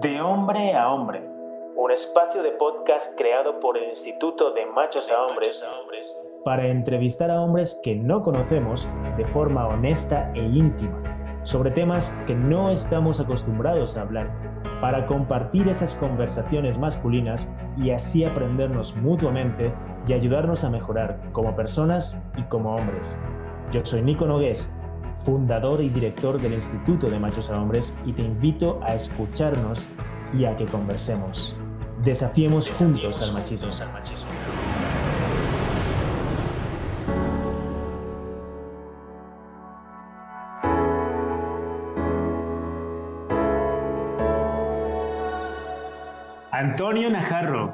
De Hombre a Hombre, un espacio de podcast creado por el Instituto de Machos a Hombres para entrevistar a hombres que no conocemos de forma honesta e íntima sobre temas que no estamos acostumbrados a hablar, para compartir esas conversaciones masculinas y así aprendernos mutuamente y ayudarnos a mejorar como personas y como hombres. Yo soy Nico Nogués fundador y director del Instituto de Machos a Hombres, y te invito a escucharnos y a que conversemos. Desafiemos, juntos al machismo. Antonio Najarro,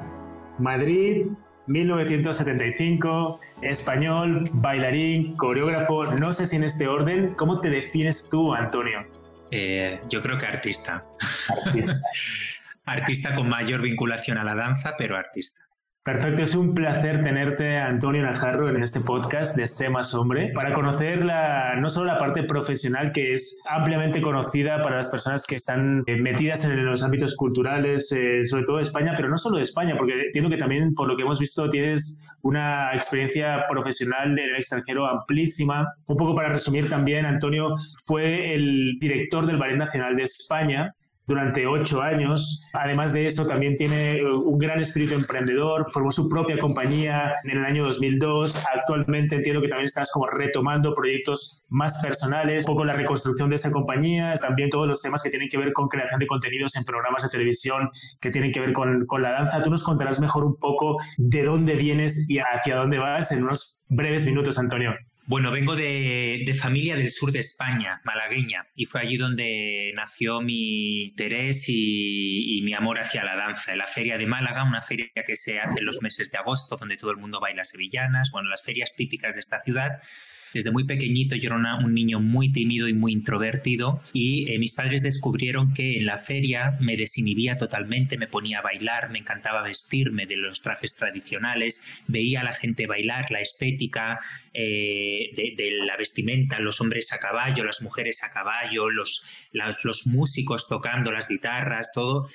Madrid, 1975, español, bailarín, coreógrafo, no sé si en este orden, ¿cómo te defines tú, Antonio? Eh, yo creo que artista. Artista. artista con mayor vinculación a la danza, pero artista. Perfecto, es un placer tenerte, Antonio Najarro, en este podcast de Sé Más Hombre, para conocer la, no solo la parte profesional, que es ampliamente conocida para las personas que están eh, metidas en los ámbitos culturales, eh, sobre todo de España, pero no solo de España, porque entiendo que también, por lo que hemos visto, tienes una experiencia profesional en el extranjero amplísima. Un poco para resumir también, Antonio fue el director del Ballet Nacional de España durante ocho años. Además de eso, también tiene eh, un gran espíritu emprendedor, formó su propia compañía en el año 2002. Actualmente entiendo que también estás como retomando proyectos más personales, un poco la reconstrucción de esa compañía, también todos los temas que tienen que ver con creación de contenidos en programas de televisión que tienen que ver con, con la danza. Tú nos contarás mejor un poco de dónde vienes y hacia dónde vas en unos breves minutos, Antonio. Bueno, vengo de, familia del sur de España, malagueña, y fue allí donde nació mi interés y, mi amor hacia la danza. La Feria de Málaga, una feria que se hace en los meses de agosto, donde todo el mundo baila sevillanas, bueno, las ferias típicas de esta ciudad, desde muy pequeñito yo era un niño muy tímido y muy introvertido y eh, mis padres descubrieron que en la feria me desinhibía totalmente, me ponía a bailar, me encantaba vestirme de los trajes tradicionales, veía a la gente bailar, la estética eh, de, la vestimenta, los hombres a caballo, las mujeres a caballo, los, los músicos tocando las guitarras, todo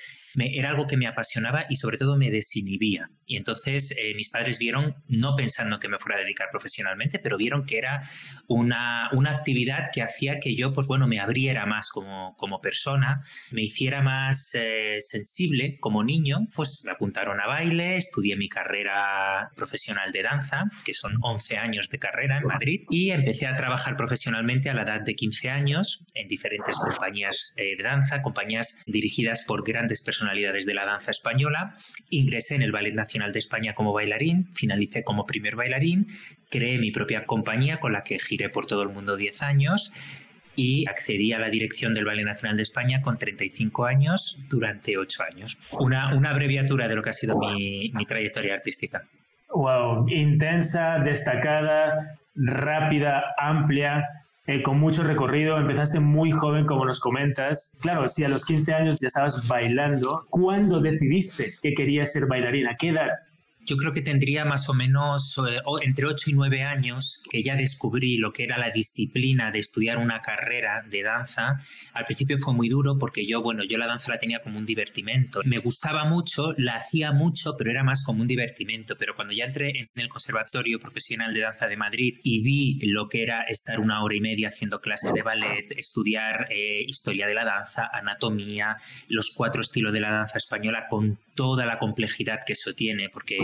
era algo que me apasionaba y sobre todo me desinhibía. Y entonces eh, mis padres vieron, no pensando que me fuera a dedicar profesionalmente, pero vieron que era una, una actividad que hacía que yo, pues bueno, me abriera más como, como persona, me hiciera más eh, sensible como niño, pues me apuntaron a baile, estudié mi carrera profesional de danza, que son 11 años de carrera en Madrid, y empecé a trabajar profesionalmente a la edad de 15 años en diferentes compañías eh, de danza, compañías dirigidas por grandes personas personalidades de la danza española, ingresé en el Ballet Nacional de España como bailarín, finalicé como primer bailarín, creé mi propia compañía con la que giré por todo el mundo 10 años y accedí a la dirección del Ballet Nacional de España con 35 años durante 8 años. Una, una abreviatura de lo que ha sido mi, mi trayectoria artística. Wow, intensa, destacada, rápida, amplia. Eh, con mucho recorrido, empezaste muy joven, como nos comentas. Claro, si a los 15 años ya estabas bailando, ¿cuándo decidiste que querías ser bailarina? ¿Qué edad? Yo creo que tendría más o menos eh, entre 8 y 9 años que ya descubrí lo que era la disciplina de estudiar una carrera de danza. Al principio fue muy duro porque yo, bueno, yo la danza la tenía como un divertimento. Me gustaba mucho, la hacía mucho, pero era más como un divertimento. Pero cuando ya entré en el Conservatorio Profesional de Danza de Madrid y vi lo que era estar una hora y media haciendo clases de ballet, estudiar eh, historia de la danza, anatomía, los cuatro estilos de la danza española con toda la complejidad que eso tiene, porque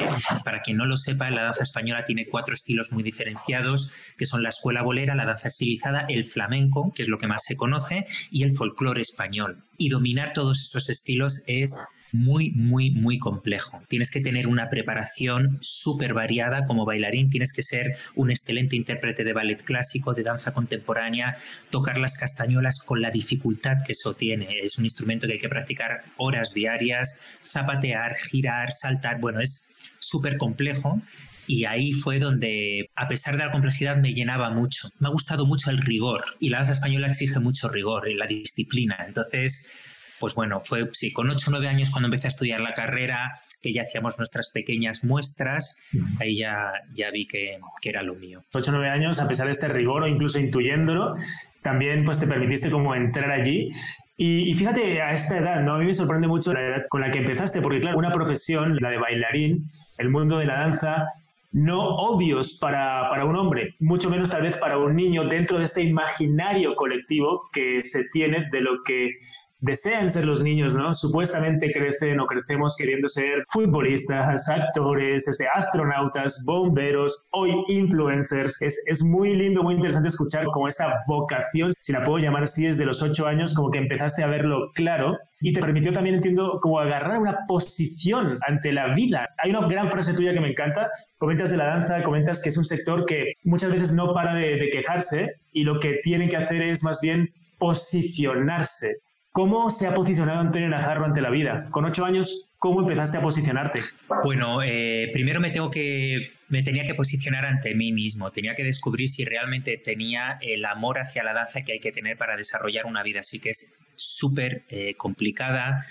para quien no lo sepa, la danza española tiene cuatro estilos muy diferenciados, que son la escuela bolera, la danza estilizada, el flamenco, que es lo que más se conoce, y el folclore español. Y dominar todos esos estilos es muy, muy, muy complejo. Tienes que tener una preparación súper variada como bailarín, tienes que ser un excelente intérprete de ballet clásico, de danza contemporánea, tocar las castañuelas con la dificultad que eso tiene. Es un instrumento que hay que practicar horas diarias, zapatear, girar, saltar, bueno, es súper complejo. Y ahí fue donde, a pesar de la complejidad, me llenaba mucho. Me ha gustado mucho el rigor. Y la danza española exige mucho rigor y la disciplina. Entonces, pues bueno, fue sí, con 8 o 9 años cuando empecé a estudiar la carrera, que ya hacíamos nuestras pequeñas muestras, ahí ya, ya vi que, que era lo mío. 8 o 9 años, a pesar de este rigor o incluso intuyéndolo, también pues te permitiste como entrar allí Y, fíjate a esta edad, ¿no? A mí me sorprende mucho la edad con la que empezaste, porque claro, una profesión, la de bailarín, el mundo de la danza, no obvios para, para, un hombre, mucho menos tal vez para un niño dentro de este imaginario colectivo que se tiene de lo que desean ser los niños, ¿no? Supuestamente crecen o crecemos queriendo ser futbolistas, actores, este, astronautas, bomberos, hoy influencers. Es, es muy lindo, muy interesante escuchar como esta vocación, si la puedo llamar así, desde los ocho años, como que empezaste a verlo claro y te permitió también, entiendo, como agarrar una posición ante la vida. Hay una gran frase tuya que me encanta. Comentas de la danza, comentas que es un sector que muchas veces no para de, de quejarse y lo que tienen que hacer es más bien posicionarse. ¿Cómo se ha posicionado Antonio Najarro ante la vida? Con ocho años, ¿cómo empezaste a posicionarte? Bueno, eh, primero me tengo que me tenía que posicionar ante mí mismo, tenía que descubrir si realmente tenía el amor hacia la danza que hay que tener para desarrollar una vida así que es súper eh, complicada,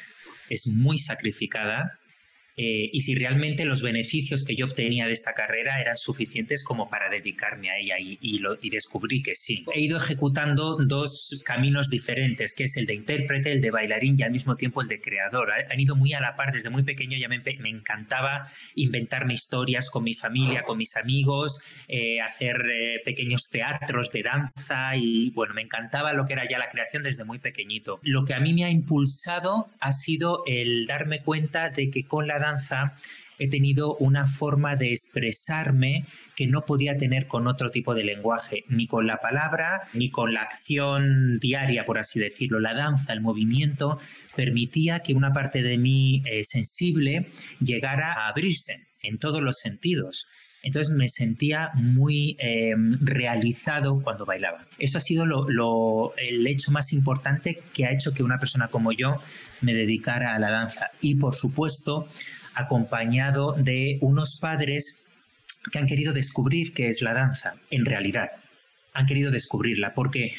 es muy sacrificada eh, y si realmente los beneficios que yo obtenía de esta carrera eran suficientes como para dedicarme a ella y, y, descubrí que sí. He ido ejecutando dos caminos diferentes, que es el de intérprete, el de bailarín y al mismo tiempo el de creador. Han ido muy a la par, desde muy pequeño ya me, me encantaba inventarme historias con mi familia, con mis amigos, eh, hacer eh, pequeños teatros de danza y bueno, me encantaba lo que era ya la creación desde muy pequeñito. Lo que a mí me ha impulsado ha sido el darme cuenta de que con la he tenido una forma de expresarme que no podía tener con otro tipo de lenguaje, ni con la palabra, ni con la acción diaria, por así decirlo. La danza, el movimiento, permitía que una parte de mí eh, sensible llegara a abrirse en todos los sentidos. Entonces me sentía muy em, realizado cuando bailaba. Eso ha sido el hecho más importante que ha hecho que una persona como yo me dedicara a la danza. Y por supuesto, acompañado de unos padres que han querido descubrir qué es la danza, en realidad. Han querido descubrirla, porque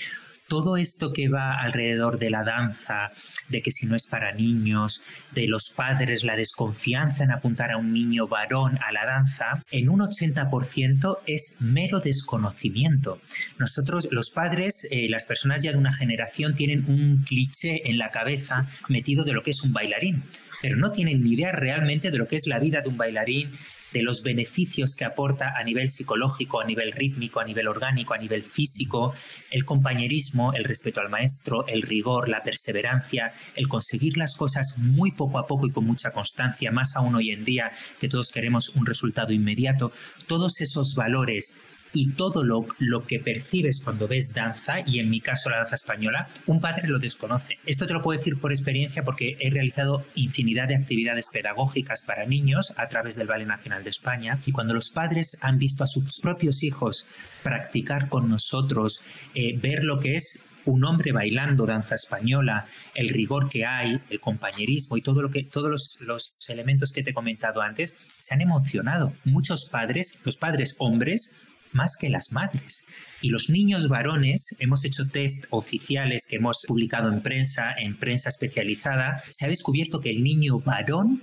todo esto que va alrededor de la danza, de que si no es para niños, de los padres, la desconfianza en apuntar a un niño varón a la danza, en un 80% es mero desconocimiento. Nosotros, los padres, eh, las personas ya de una generación, tienen un cliché en la cabeza metido de lo que es un bailarín pero no tienen ni idea realmente de lo que es la vida de un bailarín, de los beneficios que aporta a nivel psicológico, a nivel rítmico, a nivel orgánico, a nivel físico, el compañerismo, el respeto al maestro, el rigor, la perseverancia, el conseguir las cosas muy poco a poco y con mucha constancia, más aún hoy en día que todos queremos un resultado inmediato, todos esos valores y todo lo, lo, que percibes cuando ves danza, y en mi caso la danza española, un padre lo desconoce. Esto te lo puedo decir por experiencia porque he realizado infinidad de actividades pedagógicas para niños a través del Ballet Nacional de España y cuando los padres han visto a sus propios hijos practicar con nosotros, eh, ver lo que es un hombre bailando danza española, el rigor que hay, el compañerismo y todo lo que, todos los, los, elementos que te he comentado antes, se han emocionado. Muchos padres, los padres hombres, más que las madres. Y los niños varones, hemos hecho test oficiales que hemos publicado en prensa, en prensa especializada, se ha descubierto que el niño varón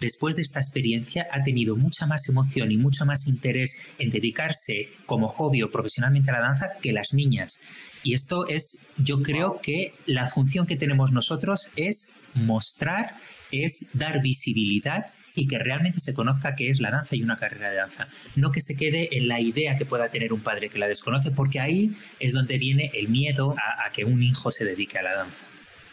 después de esta experiencia ha tenido mucha más emoción y mucho más interés en dedicarse como hobby o profesionalmente a la danza que las niñas. Y esto es, yo creo que la función que tenemos nosotros es mostrar, es dar visibilidad y que realmente se conozca qué es la danza y una carrera de danza. No que se quede en la idea que pueda tener un padre que la desconoce, porque ahí es donde viene el miedo a, que un hijo se dedique a la danza.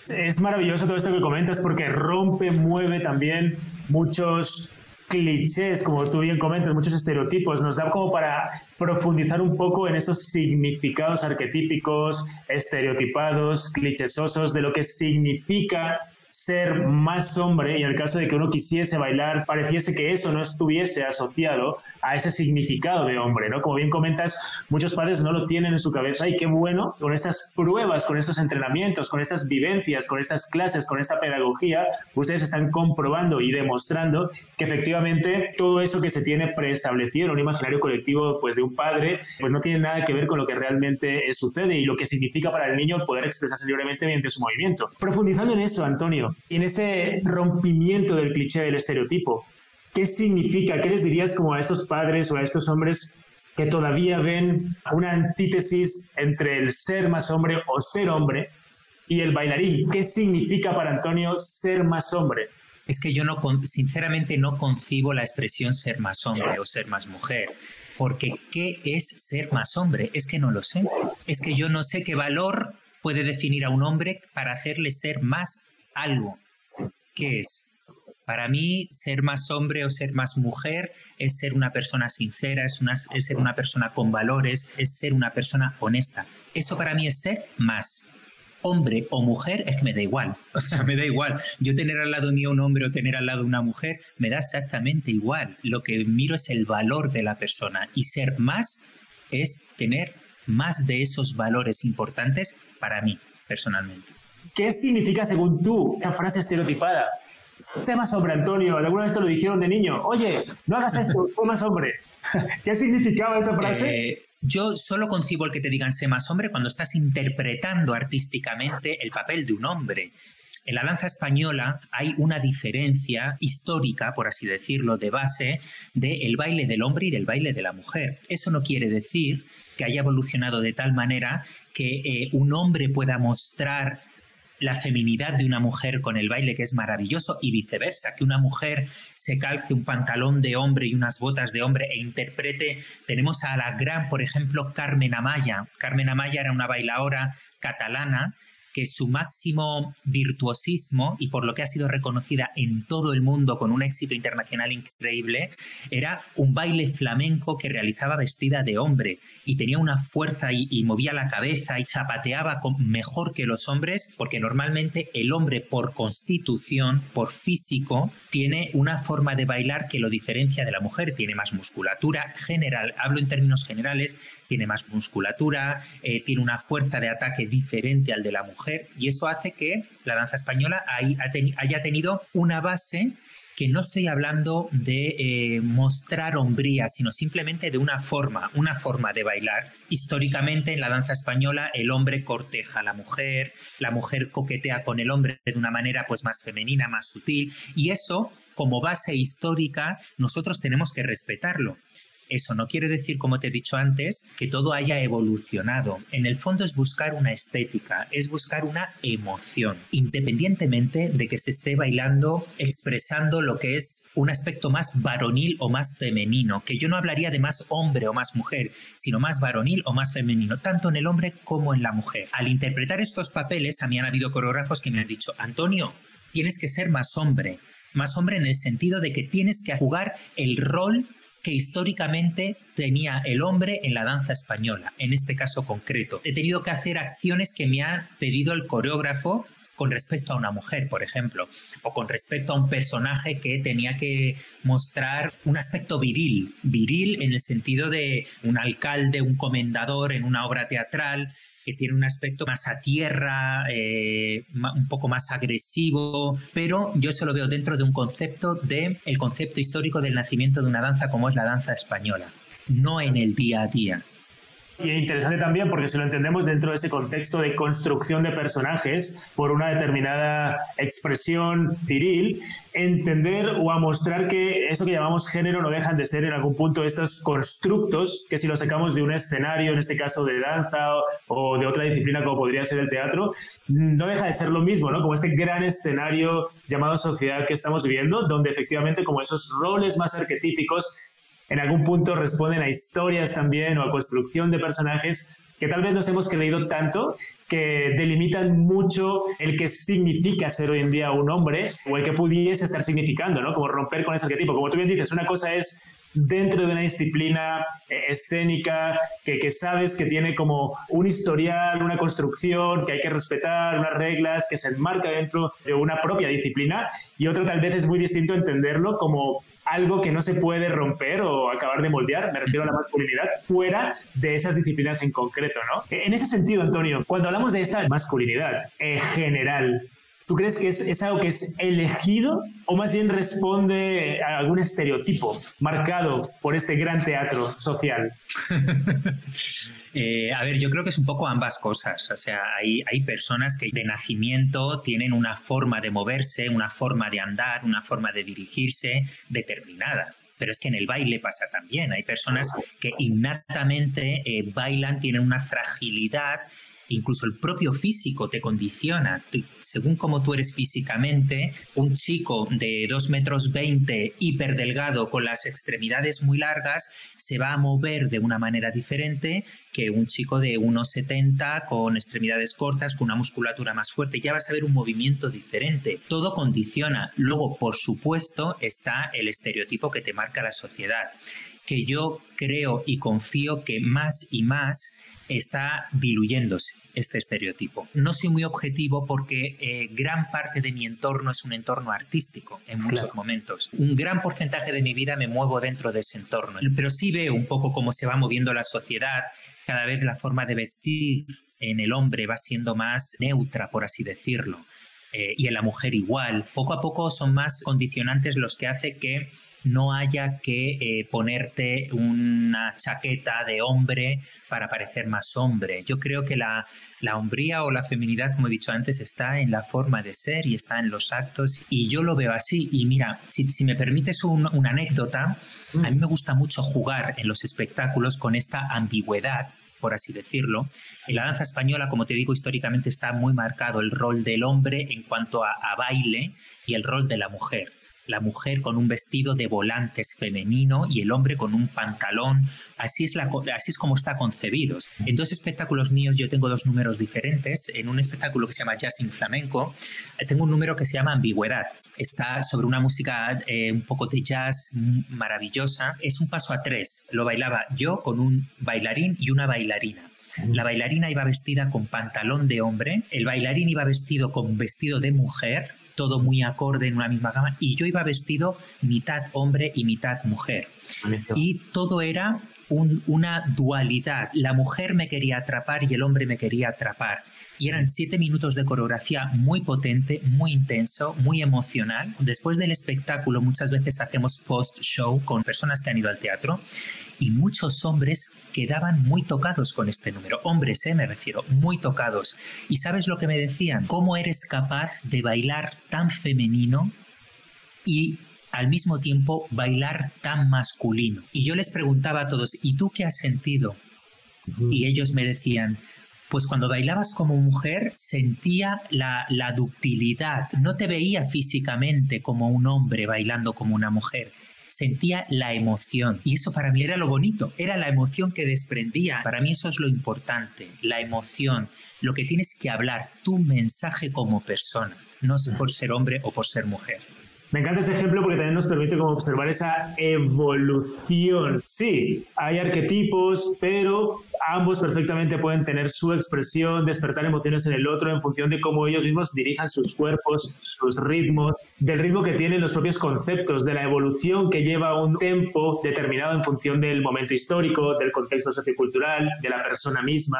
Es maravilloso todo esto que comentas porque rompe, mueve también muchos clichés, como tú bien comentas, muchos estereotipos, nos da como para profundizar un poco en estos significados arquetípicos, estereotipados, clichesosos, de lo que significa ser más hombre y el caso de que uno quisiese bailar, pareciese que eso no estuviese asociado a ese significado de hombre, ¿no? Como bien comentas, muchos padres no lo tienen en su cabeza y qué bueno, con estas pruebas, con estos entrenamientos, con estas vivencias, con estas clases, con esta pedagogía, ustedes están comprobando y demostrando que efectivamente todo eso que se tiene preestablecido en un imaginario colectivo pues de un padre, pues no tiene nada que ver con lo que realmente sucede y lo que significa para el niño poder expresarse libremente mediante su movimiento. Profundizando en eso, Antonio, en ese rompimiento del cliché del estereotipo, ¿qué significa? ¿Qué les dirías como a estos padres o a estos hombres que todavía ven una antítesis entre el ser más hombre o ser hombre y el bailarín. ¿Qué significa para Antonio ser más hombre? Es que yo no, sinceramente no concibo la expresión ser más hombre o ser más mujer. Porque ¿qué es ser más hombre? Es que no lo sé. Es que yo no sé qué valor puede definir a un hombre para hacerle ser más algo. ¿Qué es? Para mí, ser más hombre o ser más mujer es ser una persona sincera, es, es ser una persona con valores, es ser una persona honesta. Eso para mí es ser más hombre o mujer, es que me da igual. O sea, me da igual. Yo tener al lado mío un hombre o tener al lado una mujer, me da exactamente igual. Lo que miro es el valor de la persona y ser más es tener más de esos valores importantes para mí, personalmente. ¿Qué significa, según tú, esa frase estereotipada? Sé más hombre, Antonio. ¿Alguna vez te lo dijeron de niño? Oye, no hagas esto, sé más hombre. ¿Qué significaba esa frase? Eh, yo solo concibo el que te digan sé más hombre cuando estás interpretando artísticamente el papel de un hombre. En la danza española hay una diferencia histórica, por así decirlo, de base del baile del hombre y del baile de la mujer. Eso no quiere decir que haya evolucionado de tal manera que eh, un hombre pueda mostrar la feminidad de una mujer con el baile, que es maravilloso, y viceversa, que una mujer se calce un pantalón de hombre y unas botas de hombre e interprete. Tenemos a la gran, por ejemplo, Carmen Amaya. Carmen Amaya era una bailadora catalana que su máximo virtuosismo y por lo que ha sido reconocida en todo el mundo con un éxito internacional increíble, era un baile flamenco que realizaba vestida de hombre y tenía una fuerza y, movía la cabeza y zapateaba mejor que los hombres, porque normalmente el hombre por constitución, por físico, tiene una forma de bailar que lo diferencia de la mujer, tiene más musculatura general, hablo en términos generales, tiene más musculatura, eh, tiene una fuerza de ataque diferente al de la mujer y eso hace que la danza española haya tenido una base que no estoy hablando de eh, mostrar hombría, sino simplemente de una forma, una forma de bailar. Históricamente en la danza española el hombre corteja a la mujer, la mujer coquetea con el hombre de una manera pues más femenina, más sutil, y eso como base histórica nosotros tenemos que respetarlo. Eso no quiere decir, como te he dicho antes, que todo haya evolucionado. En el fondo es buscar una estética, es buscar una emoción, independientemente de que se esté bailando, expresando lo que es un aspecto más varonil o más femenino, que yo no hablaría de más hombre o más mujer, sino más varonil o más femenino, tanto en el hombre como en la mujer. Al interpretar estos papeles, a mí han habido coreógrafos que me han dicho, Antonio, tienes que ser más hombre, más hombre en el sentido de que tienes que jugar el rol que históricamente tenía el hombre en la danza española, en este caso concreto. He tenido que hacer acciones que me ha pedido el coreógrafo con respecto a una mujer, por ejemplo, o con respecto a un personaje que tenía que mostrar un aspecto viril, viril en el sentido de un alcalde, un comendador en una obra teatral, que tiene un aspecto más a tierra, eh, un poco más agresivo, pero yo se lo veo dentro de un concepto de el concepto histórico del nacimiento de una danza como es la danza española, no en el día a día. Y es interesante también porque si lo entendemos dentro de ese contexto de construcción de personajes por una determinada expresión viril, entender o a mostrar que eso que llamamos género no dejan de ser en algún punto estos constructos que si lo sacamos de un escenario, en este caso de danza o de otra disciplina como podría ser el teatro, no deja de ser lo mismo, ¿no? Como este gran escenario llamado sociedad que estamos viviendo, donde efectivamente como esos roles más arquetípicos en algún punto responden a historias también o a construcción de personajes que tal vez nos hemos creído tanto que delimitan mucho el que significa ser hoy en día un hombre o el que pudiese estar significando, ¿no? Como romper con ese arquetipo. Como tú bien dices, una cosa es dentro de una disciplina eh, escénica que, que, sabes que tiene como un historial, una construcción, que hay que respetar, unas reglas, que se enmarca dentro de una propia disciplina, y otro tal vez es muy distinto entenderlo como algo que no se puede romper o acabar de moldear, me refiero a la masculinidad, fuera de esas disciplinas en concreto, ¿no? En ese sentido, Antonio, cuando hablamos de esta masculinidad en general, ¿Tú crees que es, algo que es elegido o más bien responde a algún estereotipo marcado por este gran teatro social? Eh, a ver, yo creo que es un poco ambas cosas. O sea, hay, hay personas que de nacimiento tienen una forma de moverse, una forma de andar, una forma de dirigirse determinada. Pero es que en el baile pasa también. Hay personas que innatamente eh, bailan, tienen una fragilidad incluso el propio físico te condiciona. según cómo tú eres físicamente, un chico de 2 metros 20, hiperdelgado, con las extremidades muy largas, se va a mover de una manera diferente que un chico de 1,70 con extremidades cortas, con una musculatura más fuerte. Ya vas a ver un movimiento diferente. Todo condiciona. Luego, por supuesto, está el estereotipo que te marca la sociedad, que yo creo y confío que más y más está diluyéndose este estereotipo. No soy muy objetivo porque eh, gran parte de mi entorno es un entorno artístico en muchos momentos. Un gran porcentaje de mi vida me muevo dentro de ese entorno, pero sí veo un poco cómo se va moviendo la sociedad. Cada vez la forma de vestir en el hombre va siendo más neutra, por así decirlo. Eh, y en la mujer igual. Poco a poco son más condicionantes los que hace que no haya que eh, ponerte una chaqueta de hombre para parecer más hombre. Yo creo que la, la hombría o la feminidad, como he dicho antes, está en la forma de ser y está en los actos. Y yo lo veo así. Y mira, si, me permites una anécdota, a mí me gusta mucho jugar en los espectáculos con esta ambigüedad por así decirlo. En la danza española, como te digo, históricamente está muy marcado el rol del hombre en cuanto a baile y el rol de la mujer la mujer con un vestido de volantes femenino y el hombre con un pantalón. Así es, la, así es como está concebido. En dos espectáculos míos yo tengo dos números diferentes. En un espectáculo que se llama Jazz in Flamenco, eh, tengo un número que se llama Ambigüedad. Está sobre una música eh, un poco de jazz maravillosa. Es un paso a tres. Lo bailaba yo con un bailarín y una bailarina. La bailarina iba vestida con pantalón de hombre, el bailarín iba vestido con vestido de mujer, todo muy acorde en una misma gama, y yo iba vestido mitad hombre y mitad mujer. Y todo era una dualidad. La mujer me quería atrapar y el hombre me quería atrapar. Y eran siete minutos de coreografía muy potente, muy intenso, muy emocional. Después del espectáculo muchas veces hacemos post-show con personas que han ido al teatro y muchos hombres quedaban muy tocados con este número. Hombres, eh, me refiero, muy tocados. ¿Y sabes lo que me decían? ¿Cómo eres capaz de bailar tan femenino y al mismo tiempo bailar tan masculino? Y yo les preguntaba a todos, ¿y tú qué has sentido? Y ellos me decían, pues cuando bailabas como mujer sentía la, la, ductilidad, no te veía físicamente como un hombre bailando como una mujer, sentía la emoción. Y eso para mí era lo bonito, era la emoción que desprendía. Para mí eso es lo importante, la emoción, lo que tienes que hablar, tu mensaje como persona, no por ser hombre o por ser mujer. Me encanta este ejemplo porque también nos permite como observar esa evolución. Sí, hay arquetipos, pero ambos perfectamente pueden tener su expresión, despertar emociones en el otro en función de cómo ellos mismos dirijan sus cuerpos, sus ritmos, del ritmo que tienen los propios conceptos, de la evolución que lleva un tiempo determinado en función del momento histórico, del contexto sociocultural, de la persona misma.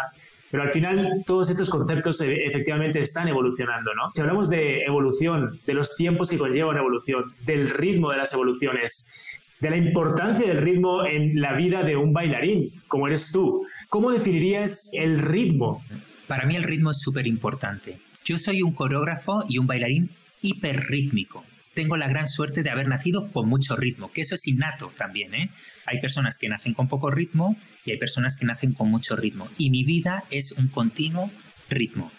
Pero al final todos estos conceptos eh, efectivamente están evolucionando, ¿no? Si hablamos de evolución, de los tiempos que conlleva una evolución, del ritmo de las evoluciones, de la importancia del ritmo en la vida de un bailarín, como eres tú, ¿cómo definirías el ritmo? Para mí el ritmo es súper importante. Yo soy un coreógrafo y un bailarín hiperrítmico tengo la gran suerte de haber nacido con mucho ritmo, que eso es innato también. ¿eh? Hay personas que nacen con poco ritmo y hay personas que nacen con mucho ritmo. Y mi vida es un continuo ritmo.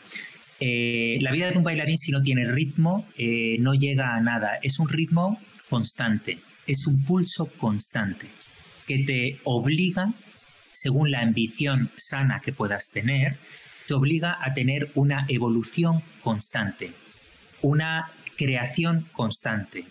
Eh, la vida de un bailarín si no tiene ritmo eh, no llega a nada. Es un ritmo constante, es un pulso constante que te obliga, según la ambición sana que puedas tener, te obliga a tener una evolución constante, una creación constante,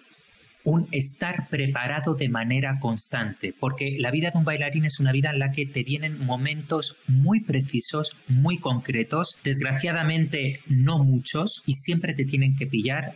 un estar preparado de manera constante, porque la vida de un bailarín es una vida en la que te vienen momentos muy precisos, muy concretos, desgraciadamente no muchos, y siempre te tienen que pillar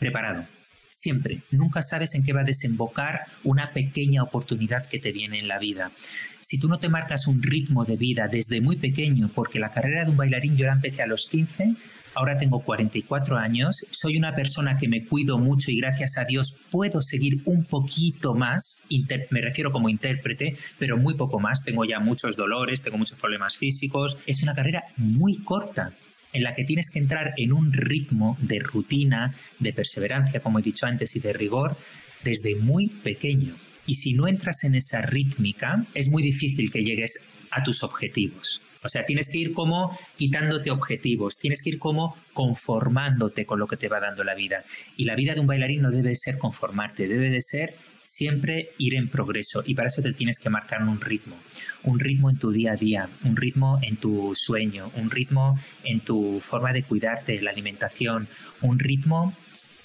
preparado. Siempre. Nunca sabes en qué va a desembocar una pequeña oportunidad que te viene en la vida. Si tú no te marcas un ritmo de vida desde muy pequeño, porque la carrera de un bailarín yo la empecé a los 15, ahora tengo 44 años, soy una persona que me cuido mucho y gracias a Dios puedo seguir un poquito más, me refiero como intérprete, pero muy poco más, tengo ya muchos dolores, tengo muchos problemas físicos, es una carrera muy corta en la que tienes que entrar en un ritmo de rutina, de perseverancia, como he dicho antes, y de rigor desde muy pequeño. Y si no entras en esa rítmica, es muy difícil que llegues a tus objetivos. O sea, tienes que ir como quitándote objetivos, tienes que ir como conformándote con lo que te va dando la vida. Y la vida de un bailarín no debe ser conformarte, debe de ser siempre ir en progreso y para eso te tienes que marcar un ritmo, un ritmo en tu día a día, un ritmo en tu sueño, un ritmo en tu forma de cuidarte, la alimentación, un ritmo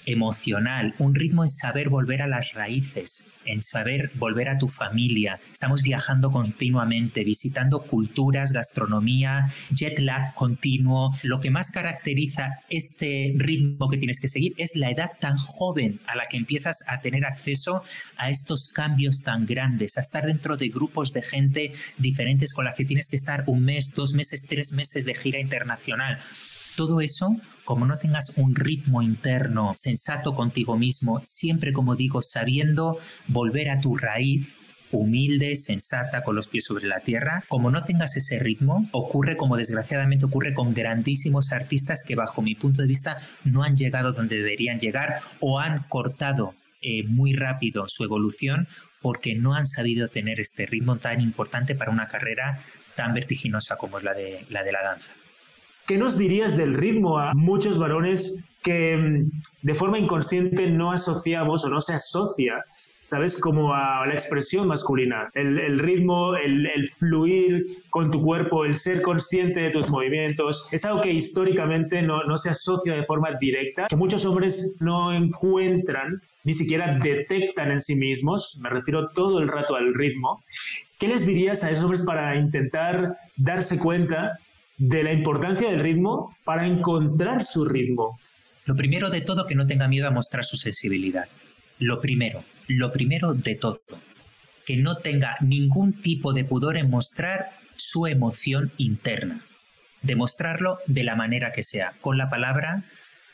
emocional, un ritmo en saber volver a las raíces, en saber volver a tu familia. Estamos viajando continuamente, visitando culturas, gastronomía, jet lag continuo. Lo que más caracteriza este ritmo que tienes que seguir es la edad tan joven a la que empiezas a tener acceso a estos cambios tan grandes, a estar dentro de grupos de gente diferentes con las que tienes que estar un mes, dos meses, tres meses de gira internacional. Todo eso como no tengas un ritmo interno sensato contigo mismo, siempre como digo, sabiendo volver a tu raíz, humilde, sensata, con los pies sobre la tierra, como no tengas ese ritmo, ocurre como desgraciadamente ocurre con grandísimos artistas que bajo mi punto de vista no han llegado donde deberían llegar o han cortado eh, muy rápido su evolución porque no han sabido tener este ritmo tan importante para una carrera tan vertiginosa como es la de la, de la danza. ¿Qué nos dirías del ritmo a muchos varones que mm, de forma inconsciente no asociamos o no se asocia, ¿sabes? Como a la expresión masculina. El, ritmo, el, fluir con tu cuerpo, el ser consciente de tus movimientos, es algo que históricamente no, no se asocia de forma directa, que muchos hombres no encuentran ni siquiera detectan en sí mismos, me refiero todo el rato al ritmo. ¿Qué les dirías a esos hombres para intentar darse cuenta de la importancia del ritmo para encontrar su ritmo. Lo primero de todo, que no tenga miedo a mostrar su sensibilidad. Lo primero, lo primero de todo, que no tenga ningún tipo de pudor en mostrar su emoción interna. Demostrarlo de la manera que sea, con la palabra,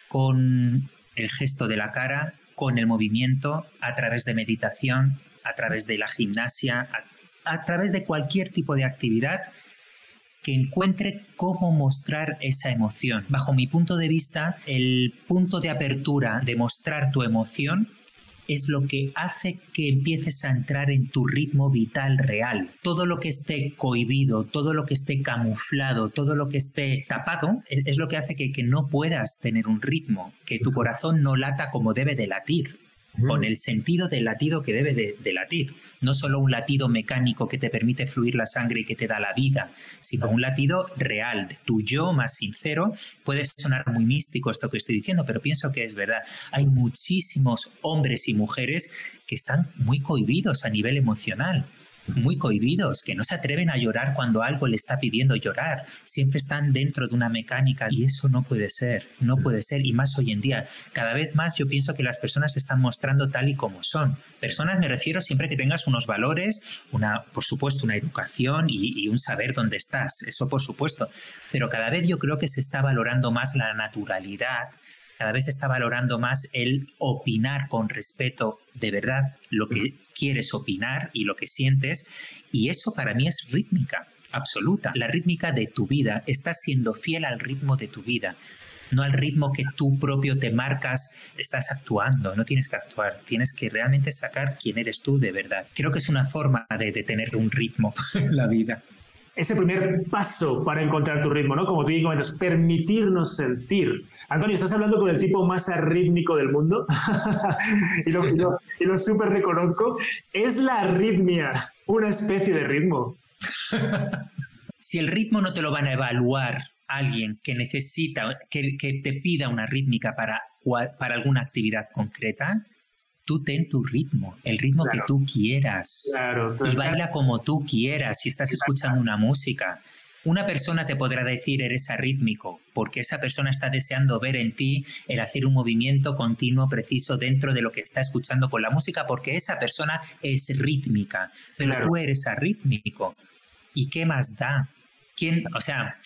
con el gesto de la cara, con el movimiento, a través de meditación, a través de la gimnasia, a, a través de cualquier tipo de actividad que encuentre cómo mostrar esa emoción. Bajo mi punto de vista, el punto de apertura de mostrar tu emoción es lo que hace que empieces a entrar en tu ritmo vital real. Todo lo que esté cohibido, todo lo que esté camuflado, todo lo que esté tapado, es, lo que hace que, que no puedas tener un ritmo, que tu corazón no lata como debe de latir con el sentido del latido que debe de, latir. No solo un latido mecánico que te permite fluir la sangre y que te da la vida, sino un latido real, de tu yo más sincero. Puede sonar muy místico esto que estoy diciendo, pero pienso que es verdad. Hay muchísimos hombres y mujeres que están muy cohibidos a nivel emocional muy cohibidos, que no se atreven a llorar cuando algo le está pidiendo llorar. Siempre están dentro de una mecánica y eso no puede ser, no puede ser. Y más hoy en día, cada vez más yo pienso que las personas se están mostrando tal y como son. Personas me refiero siempre que tengas unos valores, una, por supuesto, una educación y, y un saber dónde estás, eso por supuesto. Pero cada vez yo creo que se está valorando más la naturalidad, cada vez se está valorando más el opinar con respeto de verdad lo que quieres opinar y lo que sientes. Y eso para mí es rítmica absoluta. La rítmica de tu vida. Estás siendo fiel al ritmo de tu vida no al ritmo que tú propio te marcas, estás actuando, no tienes que actuar, tienes que realmente sacar quién eres tú de verdad. Creo que es una forma de, de tener un ritmo en la vida ese primer paso para encontrar tu ritmo, ¿no? Como tú comentas, permitirnos sentir. Antonio, estás hablando con el tipo más arrítmico del mundo y lo, y lo súper reconozco. ¿Es la arritmia una especie de ritmo? si el ritmo no te lo van a evaluar alguien que necesita, que, que te pida una rítmica para, para alguna actividad concreta, tú ten tu ritmo, el ritmo que tú quieras. y baila como tú quieras si estás escuchando una música. Una persona te podrá decir eres arrítmico, porque esa persona está deseando ver en ti el hacer un movimiento continuo, preciso dentro de lo que está escuchando con la música, porque esa persona es rítmica, pero tú eres arrítmico. ¿Y qué más da? ¿Quién, o sea,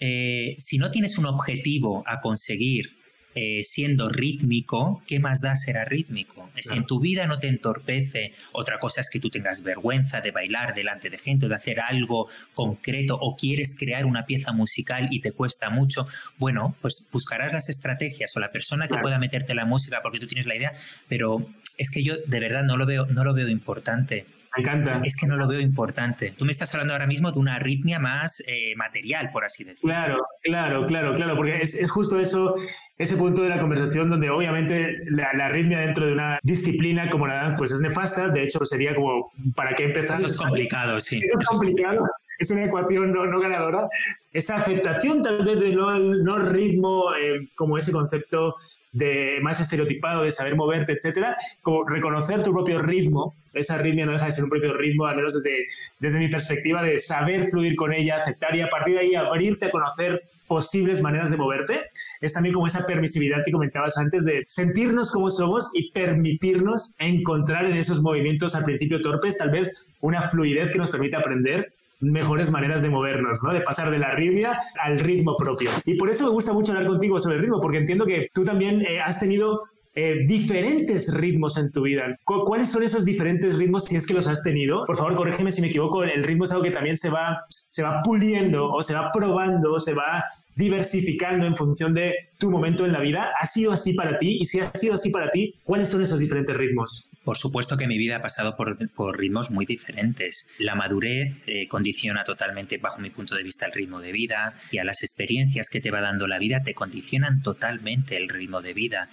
eh, si no tienes un objetivo a conseguir eh, siendo rítmico, ¿qué más da ser rítmico? Si en tu vida no te entorpece, otra cosa es que tú tengas vergüenza de bailar delante de gente, de hacer algo concreto, o quieres crear una pieza musical y te cuesta mucho, bueno, pues buscarás las estrategias o la persona que pueda meterte la música porque tú tienes la idea, pero es que yo de verdad no lo veo, no lo veo importante me encanta. Es que no lo veo importante. Tú me estás hablando ahora mismo de una arritmia más eh, material, por así decirlo. Claro, claro, claro, claro, porque es, es justo eso ese punto de la conversación donde obviamente la, arritmia dentro de una disciplina como la danza pues es nefasta, de hecho sería como, ¿para qué empezar? Eso es complicado, sí. Eso es complicado, es una ecuación no, no ganadora. Esa aceptación tal vez de no, no ritmo, eh, como ese concepto de más estereotipado de saber moverte, etcétera, como reconocer tu propio ritmo, esa arritmia no deja de ser un propio ritmo, al menos desde, desde mi perspectiva, de saber fluir con ella, aceptar y a partir de ahí abrirte a conocer posibles maneras de moverte, es también como esa permisividad que comentabas antes de sentirnos como somos y permitirnos encontrar en esos movimientos al principio torpes tal vez una fluidez que nos permite aprender mejores maneras de movernos, ¿no? De pasar de la arritmia al ritmo propio. Y por eso me gusta mucho hablar contigo sobre el ritmo, porque entiendo que tú también eh, has tenido eh, diferentes ritmos en tu vida. ¿Cuáles son esos diferentes ritmos si es que los has tenido? Por favor, corrígeme si me equivoco. El ritmo es algo que también se va, se va puliendo o se va probando, se va diversificando en función de tu momento en la vida. ¿Ha sido así para ti? Y si ha sido así para ti, ¿cuáles son esos diferentes ritmos? Por supuesto que mi vida ha pasado por, ritmos muy diferentes. La madurez eh, condiciona totalmente, bajo mi punto de vista, el ritmo de vida y a las experiencias que te va dando la vida te condicionan totalmente el ritmo de vida.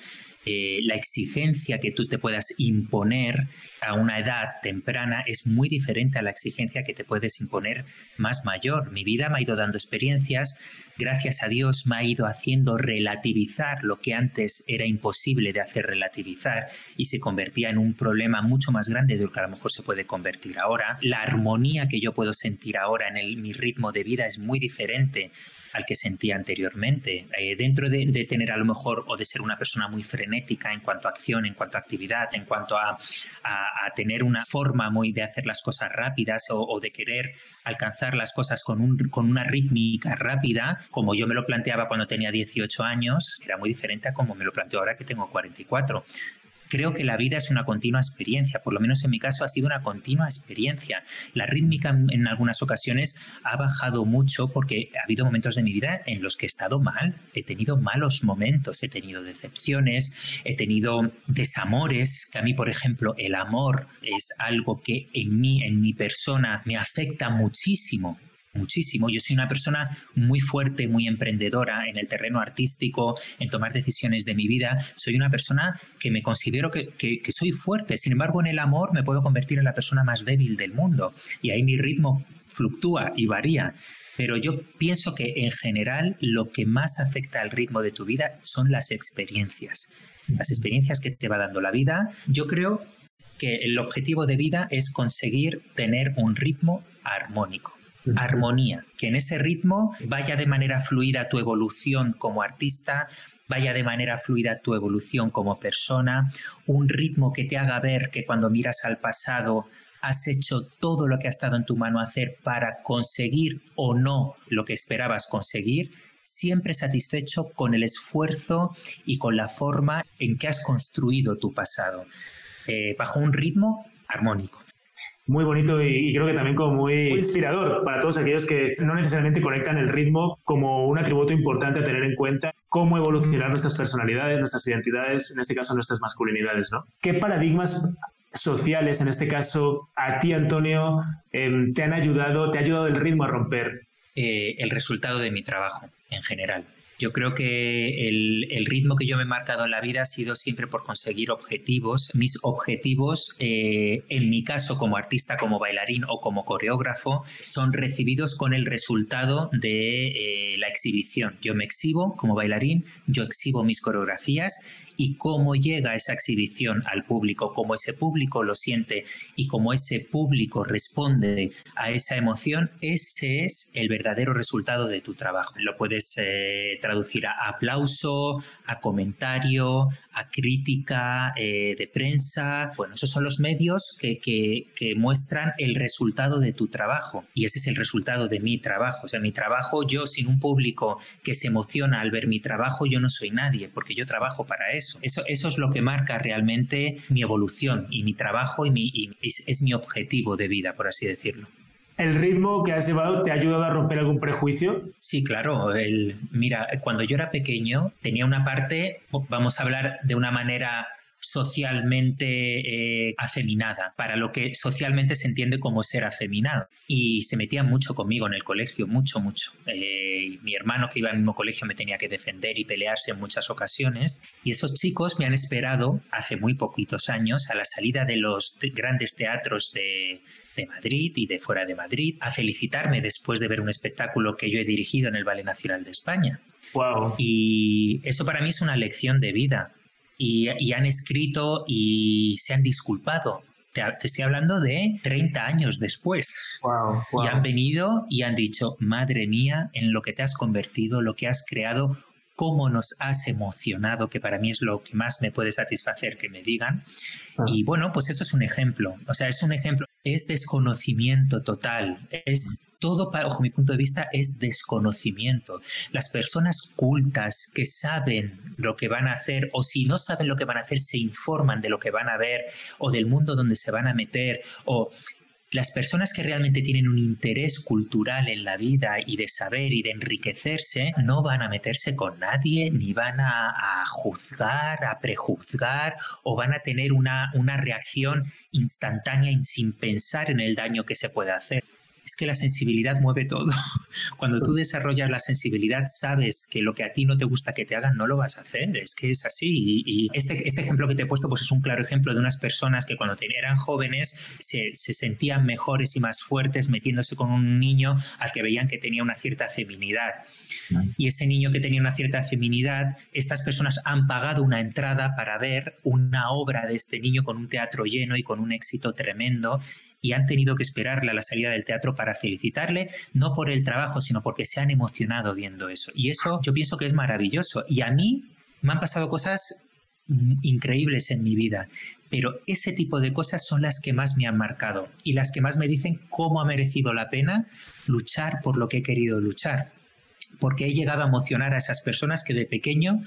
Eh, la exigencia que tú te puedas imponer a una edad temprana es muy diferente a la exigencia que te puedes imponer más mayor. Mi vida me ha ido dando experiencias, gracias a Dios me ha ido haciendo relativizar lo que antes era imposible de hacer relativizar y se convertía en un problema mucho más grande de lo que a lo mejor se puede convertir ahora. La armonía que yo puedo sentir ahora en mi ritmo de vida es muy diferente al que sentía anteriormente. Eh, dentro de, tener a lo mejor o de ser una persona muy frenética en cuanto a acción, en cuanto a actividad, en cuanto a, tener una forma muy de hacer las cosas rápidas o, de querer alcanzar las cosas con, un, con una rítmica rápida, como yo me lo planteaba cuando tenía 18 años, era muy diferente a como me lo planteo ahora que tengo 44 creo que la vida es una continua experiencia, por lo menos en mi caso ha sido una continua experiencia. La rítmica en algunas ocasiones ha bajado mucho porque ha habido momentos de mi vida en los que he estado mal, he tenido malos momentos, he tenido decepciones, he tenido desamores, que a mí, por ejemplo, el amor es algo que en mí, en mi persona, me afecta muchísimo muchísimo. Yo soy una persona muy fuerte, muy emprendedora en el terreno artístico, en tomar decisiones de mi vida. Soy una persona que me considero que, soy fuerte. Sin embargo, en el amor me puedo convertir en la persona más débil del mundo. Y ahí mi ritmo fluctúa y varía. Pero yo pienso que en general lo que más afecta al ritmo de tu vida son las experiencias. Las experiencias que te va dando la vida. Yo creo que el objetivo de vida es conseguir tener un ritmo armónico armonía, que en ese ritmo vaya de manera fluida tu evolución como artista, vaya de manera fluida tu evolución como persona, un ritmo que te haga ver que cuando miras al pasado has hecho todo lo que ha estado en tu mano hacer para conseguir o no lo que esperabas conseguir, siempre satisfecho con el esfuerzo y con la forma en que has construido tu pasado, eh, bajo un ritmo armónico muy bonito y, creo que también como muy, inspirador para todos aquellos que no necesariamente conectan el ritmo como un atributo importante a tener en cuenta cómo evolucionar nuestras personalidades, nuestras identidades, en este caso nuestras masculinidades, ¿no? ¿Qué paradigmas sociales, en este caso, a ti, Antonio, em, te han ayudado, te ha ayudado el ritmo a romper? Eh, el resultado de mi trabajo en general. Yo creo que el, ritmo que yo me he marcado en la vida ha sido siempre por conseguir objetivos. Mis objetivos, eh, en mi caso como artista, como bailarín o como coreógrafo, son recibidos con el resultado de eh, la exhibición. Yo me exhibo como bailarín, yo exhibo mis coreografías y cómo llega esa exhibición al público, cómo ese público lo siente y cómo ese público responde a esa emoción, ese es el verdadero resultado de tu trabajo. Lo puedes eh, traducir a aplauso, a comentario, a crítica eh, de prensa. Bueno, esos son los medios que, que, muestran el resultado de tu trabajo y ese es el resultado de mi trabajo. O sea, mi trabajo, yo sin un público que se emociona al ver mi trabajo, yo no soy nadie porque yo trabajo para eso. Eso, eso es lo que marca realmente mi evolución y mi trabajo y, mi, es, mi objetivo de vida, por así decirlo. ¿El ritmo que has llevado te ha ayudado a romper algún prejuicio? Sí, claro. El, mira, cuando yo era pequeño tenía una parte, vamos a hablar de una manera socialmente eh, afeminada, para lo que socialmente se entiende como ser afeminado. Y se metía mucho conmigo en el colegio, mucho, mucho. Eh, mi hermano que iba al mismo colegio me tenía que defender y pelearse en muchas ocasiones. Y esos chicos me han esperado hace muy poquitos años a la salida de los grandes teatros de, de Madrid y de fuera de Madrid a felicitarme después de ver un espectáculo que yo he dirigido en el Ballet Nacional de España. Wow. Y eso para mí es una lección de vida y, han escrito y se han disculpado. Te, estoy hablando de 30 años después. Y han venido y han dicho, madre mía, en lo que te has convertido, lo que has creado, cómo nos has emocionado, que para mí es lo que más me puede satisfacer que me digan. Ah. Y bueno, pues esto es un ejemplo. O sea, es un ejemplo es desconocimiento total. Es todo, bajo mi punto de vista, es desconocimiento. Las personas cultas que saben lo que van a hacer, o si no saben lo que van a hacer, se informan de lo que van a ver, o del mundo donde se van a meter, o las personas que realmente tienen un interés cultural en la vida y de saber y de enriquecerse no van a meterse con nadie, ni van a, juzgar, a prejuzgar o van a tener una, una reacción instantánea y sin pensar en el daño que se puede hacer es que la sensibilidad mueve todo. Cuando tú desarrollas la sensibilidad, sabes que lo que a ti no te gusta que te hagan, no lo vas a hacer. Es que es así. Y, este, este, ejemplo que te he puesto, pues es un claro ejemplo de unas personas que cuando eran jóvenes se, sentían mejores y más fuertes metiéndose con un niño al que veían que tenía una cierta feminidad. Y ese niño que tenía una cierta feminidad, estas personas han pagado una entrada para ver una obra de este niño con un teatro lleno y con un éxito tremendo y han tenido que esperarle a la salida del teatro para felicitarle, no por el trabajo, sino porque se han emocionado viendo eso. Y eso yo pienso que es maravilloso. Y a mí me han pasado cosas increíbles en mi vida, pero ese tipo de cosas son las que más me han marcado y las que más me dicen cómo ha merecido la pena luchar por lo que he querido luchar, porque he llegado a emocionar a esas personas que de pequeño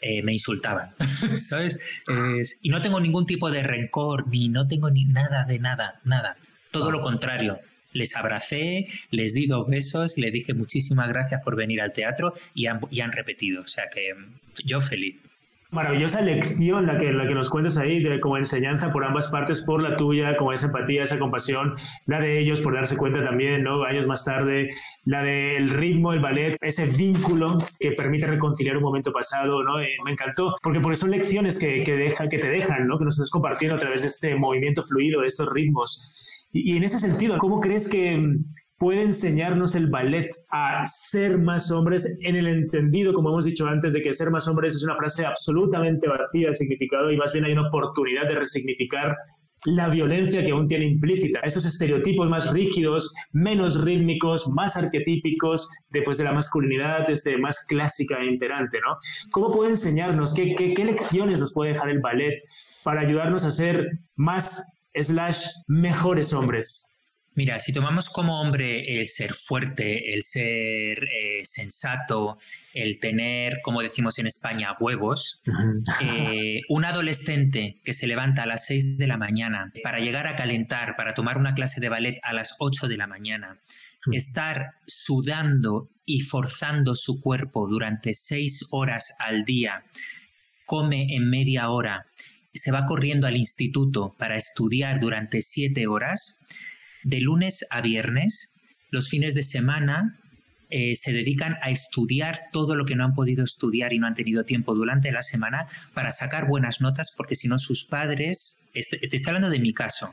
eh, me insultaban, ¿sabes? y no tengo ningún tipo de rencor, ni no tengo ni nada de nada, nada. Todo lo contrario. Les abracé, les di dos besos, les dije muchísimas gracias por venir al teatro y han, y han repetido. O sea que yo feliz. Maravillosa lección la que, la que nos cuentas ahí, de, como enseñanza por ambas partes, por la tuya, como esa empatía, esa compasión, la de ellos por darse cuenta también, ¿no? Años más tarde, la del ritmo, el ballet, ese vínculo que permite reconciliar un momento pasado, ¿no? Eh, me encantó, porque por son lecciones que, que, deja, que te dejan, ¿no? Que nos estás compartiendo a través de este movimiento fluido, de estos ritmos. Y, y en ese sentido, ¿cómo crees que puede enseñarnos el ballet a ser más hombres en el entendido, como hemos dicho antes, de que ser más hombres es una frase absolutamente vacía de significado y más bien hay una oportunidad de resignificar la violencia que aún tiene implícita, estos estereotipos más rígidos, menos rítmicos, más arquetípicos, después de la masculinidad este, más clásica e imperante, ¿no? ¿Cómo puede enseñarnos? ¿Qué, qué, qué lecciones nos puede dejar el ballet para ayudarnos a ser más slash mejores hombres? Mira, si tomamos como hombre el ser fuerte, el ser eh, sensato, el tener, como decimos en España, huevos, eh, un adolescente que se levanta a las 6 de la mañana para llegar a calentar, para tomar una clase de ballet a las 8 de la mañana, estar sudando y forzando su cuerpo durante 6 horas al día, come en media hora, se va corriendo al instituto para estudiar durante 7 horas, de lunes a viernes. Los fines de semana eh, se dedican a estudiar todo lo que no han podido estudiar y no han tenido tiempo durante la semana para sacar buenas notas, porque si no sus padres, este, te estoy hablando de mi caso,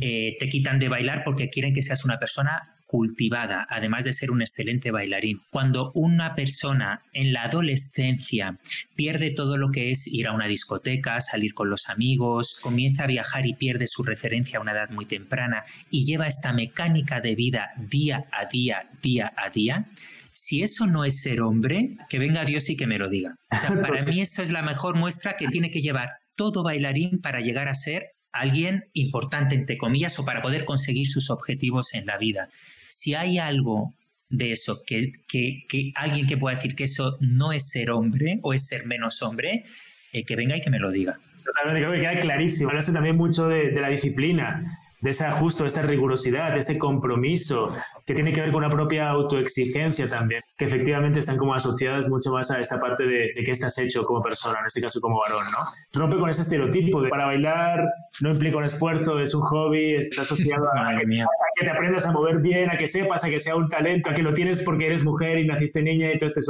eh, te quitan de bailar porque quieren que seas una persona cultivada, además de ser un excelente bailarín. Cuando una persona en la adolescencia pierde todo lo que es ir a una discoteca, salir con los amigos, comienza a viajar y pierde su referencia a una edad muy temprana y lleva esta mecánica de vida día a día, día a día, si eso no es ser hombre, que venga Dios y que me lo diga. para mí eso es la mejor muestra que tiene que llevar todo bailarín para llegar a ser alguien importante, entre comillas, o para poder conseguir sus objetivos en la vida. Si hay algo de eso, que, que, alguien que pueda decir que eso no es ser hombre o es ser menos hombre, eh, que venga y que me lo diga. Totalmente, creo que queda clarísimo. Hablaste también mucho de, la disciplina. De esa justo, esta rigurosidad, de este compromiso que tiene que ver con una propia autoexigencia también, que efectivamente están como asociadas mucho más a esta parte de, de qué estás hecho como persona, en este caso como varón, ¿no? Rompe con ese estereotipo de para bailar no implica un esfuerzo, es un hobby, está asociado a, que, te aprendas a mover bien, a que sepas, a que sea un talento, a que lo tienes porque eres mujer y naciste niña y todo este.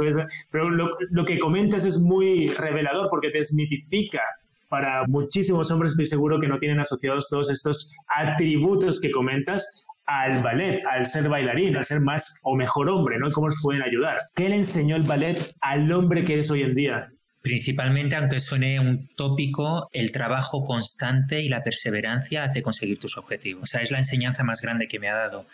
Pero lo, lo que comentas es muy revelador porque te desmitifica para muchísimos hombres estoy seguro que no tienen asociados todos estos atributos que comentas al ballet, al ser bailarín, al ser más o mejor hombre, ¿no? ¿Cómo nos pueden ayudar? ¿Qué le enseñó el ballet al hombre que es hoy en día? Principalmente, aunque suene un tópico, el trabajo constante y la perseverancia hace conseguir tus objetivos. O sea, es la enseñanza más grande que me ha dado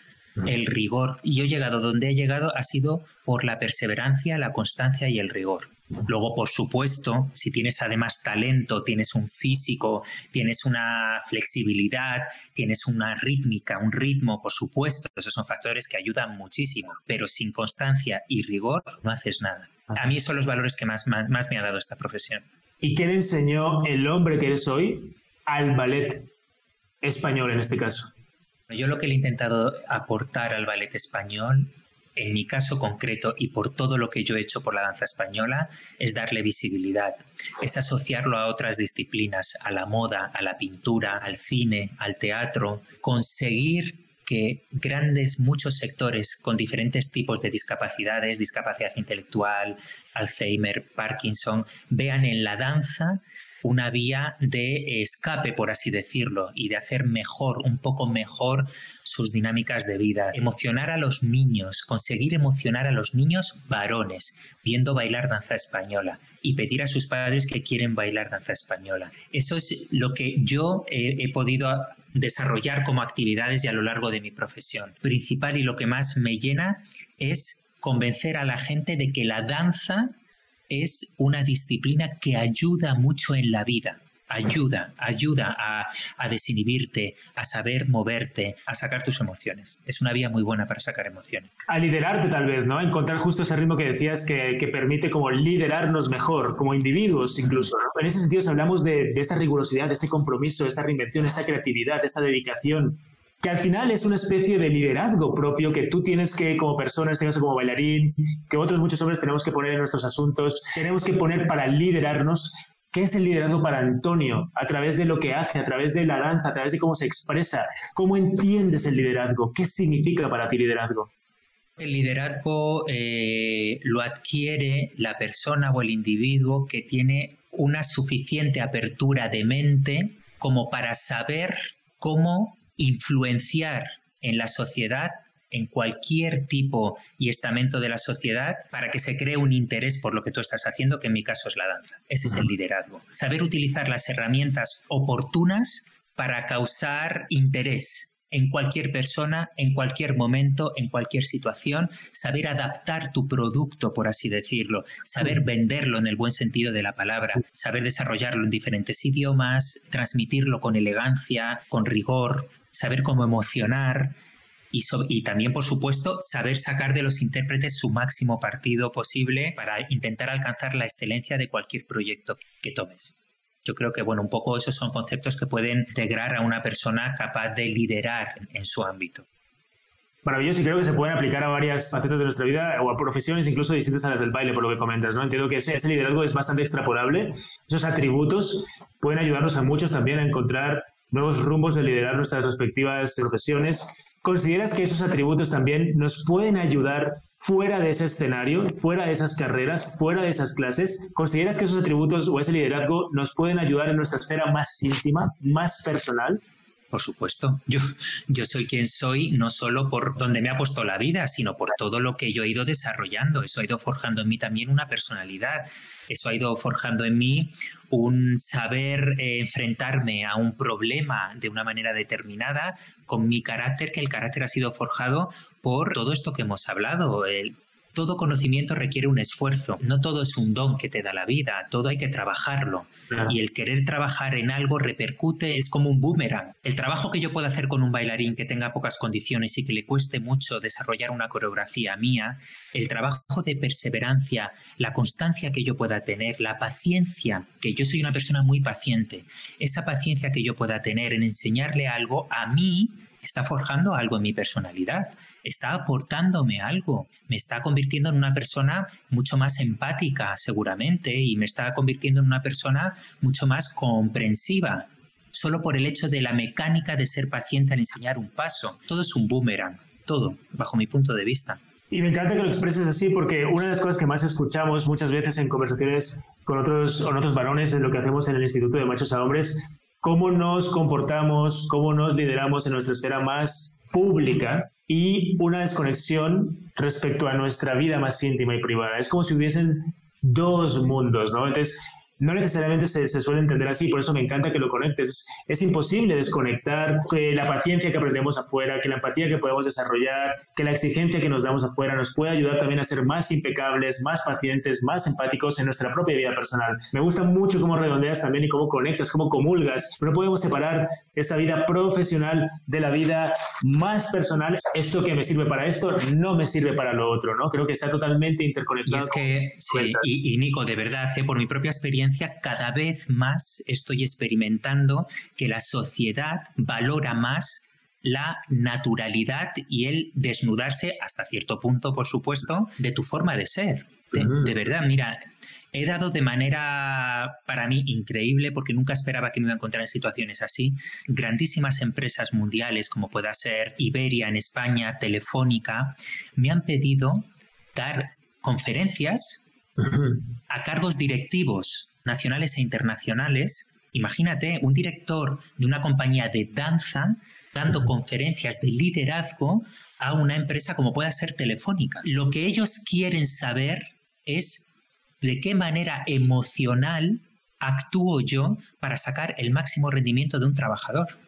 el rigor. Y yo he llegado donde he llegado ha sido por la perseverancia, la constancia y el rigor. Luego, por supuesto, si tienes además talento, tienes un físico, tienes una flexibilidad, tienes una rítmica, un ritmo, por supuesto, esos son factores que ayudan muchísimo, pero sin constancia y rigor no haces nada. A mí son los valores que más, más, más me ha dado esta profesión. ¿Y qué le enseñó el hombre que eres hoy al ballet español en este caso? Yo lo que le he intentado aportar al ballet español, en mi caso concreto y por todo lo que yo he hecho por la danza española, es darle visibilidad, es asociarlo a otras disciplinas, a la moda, a la pintura, al cine, al teatro, conseguir que grandes, muchos sectores con diferentes tipos de discapacidades, discapacidad intelectual, Alzheimer, Parkinson, vean en la danza una vía de escape, por así decirlo, y de hacer mejor, un poco mejor sus dinámicas de vida. Emocionar a los niños, conseguir emocionar a los niños varones, viendo bailar danza española y pedir a sus padres que quieren bailar danza española. Eso es lo que yo he, he podido desarrollar como actividades y a lo largo de mi profesión. Principal y lo que más me llena es convencer a la gente de que la danza es una disciplina que ayuda mucho en la vida. Ayuda, ayuda a, desinhibirte, a saber moverte, a sacar tus emociones. Es una vía muy buena para sacar emociones. A liderarte tal vez, ¿no? Encontrar justo ese ritmo que decías que, permite como liderarnos mejor, como individuos incluso. En ese sentido, si hablamos de, de esta rigurosidad, de este compromiso, de esta reinvención, de esta creatividad, de esta dedicación, que al final es una especie de liderazgo propio que tú tienes que, como persona, en este caso como bailarín, que otros muchos hombres tenemos que poner en nuestros asuntos, tenemos que poner para liderarnos. ¿Qué es el liderazgo para Antonio? A través de lo que hace, a través de la danza, a través de cómo se expresa. ¿Cómo entiendes el liderazgo? ¿Qué significa para ti liderazgo? El liderazgo eh, lo adquiere la persona o el individuo que tiene una suficiente apertura de mente como para saber cómo influenciar en la sociedad en cualquier tipo y estamento de la sociedad para que se cree un interés por lo que tú estás haciendo, que en mi caso es la danza. Ese es el liderazgo. Saber utilizar las herramientas oportunas para causar interés en cualquier persona, en cualquier momento, en cualquier situación, saber adaptar tu producto, por así decirlo, saber venderlo en el buen sentido de la palabra, saber desarrollarlo en diferentes idiomas, transmitirlo con elegancia, con rigor, saber cómo emocionar y, también, por supuesto, saber sacar de los intérpretes su máximo partido posible para intentar alcanzar la excelencia de cualquier proyecto que tomes. Yo creo que, bueno, un poco esos son conceptos que pueden integrar a una persona capaz de liderar en su ámbito. Maravilloso y creo que se pueden aplicar a varias facetas de nuestra vida o a profesiones incluso distintas a las del baile, por lo que comentas, ¿no? Entiendo que ese, ese liderazgo es bastante extrapolable. Esos atributos pueden ayudarnos a muchos también a encontrar nuevos rumbos de liderar nuestras respectivas profesiones. ¿Consideras que esos atributos también nos pueden ayudar fuera de ese escenario, fuera de esas carreras, fuera de esas clases? ¿Consideras que esos atributos o ese liderazgo nos pueden ayudar en nuestra esfera más íntima, más personal? Por supuesto, yo, yo soy quien soy no solo por donde me ha puesto la vida, sino por todo lo que yo he ido desarrollando. Eso ha ido forjando en mí también una personalidad. Eso ha ido forjando en mí un saber eh, enfrentarme a un problema de una manera determinada con mi carácter, que el carácter ha sido forjado por todo esto que hemos hablado, el, todo conocimiento requiere un esfuerzo. No todo es un don que te da la vida, todo hay que trabajarlo. Y el querer trabajar en algo repercute, es como un boomerang. El trabajo que yo puedo hacer con un bailarín que tenga pocas condiciones y que le cueste mucho desarrollar una coreografía mía, el trabajo de perseverancia, la constancia que yo pueda tener, la paciencia, que yo soy una persona muy paciente, esa paciencia que yo pueda tener en enseñarle algo a mí está forjando algo en mi personalidad, está aportándome algo, me está convirtiendo en una persona mucho más empática seguramente y me está convirtiendo en una persona mucho más comprensiva, solo por el hecho de la mecánica de ser paciente al enseñar un paso. Todo es un boomerang, todo, bajo mi punto de vista. Y me encanta que lo expreses así porque una de las cosas que más escuchamos muchas veces en conversaciones con otros, con otros varones en lo que hacemos en el Instituto de Machos a Hombres cómo nos comportamos, cómo nos lideramos en nuestra esfera más pública y una desconexión respecto a nuestra vida más íntima y privada. Es como si hubiesen dos mundos, ¿no? Entonces, no necesariamente se, suele entender así, por eso me encanta que lo conectes. Es imposible desconectar que la paciencia que aprendemos afuera, que la empatía que podemos desarrollar, que la exigencia que nos damos afuera nos puede ayudar también a ser más impecables, más pacientes, más empáticos en nuestra propia vida personal. Me gusta mucho cómo redondeas también y cómo conectas, cómo comulgas. No podemos separar esta vida profesional de la vida más personal. Esto que me sirve para esto no me sirve para lo otro, ¿no? Creo que está totalmente interconectado. Y es que, sí, y, Nico, de verdad, ¿eh? por mi propia experiencia, cada vez más estoy experimentando que la sociedad valora más la naturalidad y el desnudarse hasta cierto punto, por supuesto, de tu forma de ser. De, verdad, mira, he dado de manera para mí increíble, porque nunca esperaba que me iba a encontrar en situaciones así, grandísimas empresas mundiales como pueda ser Iberia en España, Telefónica, me han pedido dar conferencias a cargos directivos nacionales e internacionales. Imagínate un director de una compañía de danza dando conferencias de liderazgo a una empresa como pueda ser Telefónica. Lo que ellos quieren saber es de qué manera emocional actúo yo para sacar el máximo rendimiento de un trabajador.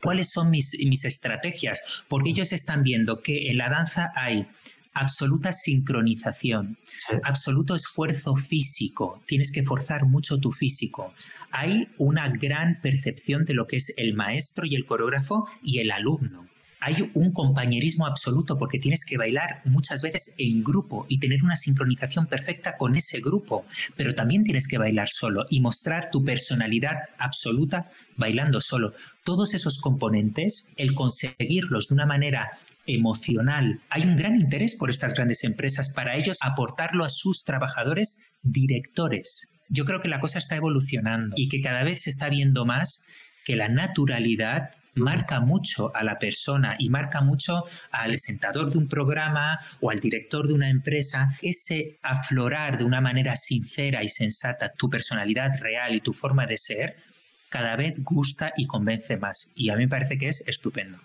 ¿Cuáles son mis, mis estrategias? Porque ellos están viendo que en la danza hay absoluta sincronización, absoluto esfuerzo físico, tienes que forzar mucho tu físico. Hay una gran percepción de lo que es el maestro y el coreógrafo y el alumno. Hay un compañerismo absoluto porque tienes que bailar muchas veces en grupo y tener una sincronización perfecta con ese grupo, pero también tienes que bailar solo y mostrar tu personalidad absoluta bailando solo. Todos esos componentes, el conseguirlos de una manera emocional. Hay un gran interés por estas grandes empresas para ellos aportarlo a sus trabajadores directores. Yo creo que la cosa está evolucionando y que cada vez se está viendo más que la naturalidad marca mucho a la persona y marca mucho al sentador de un programa o al director de una empresa. Ese aflorar de una manera sincera y sensata tu personalidad real y tu forma de ser cada vez gusta y convence más. Y a mí me parece que es estupendo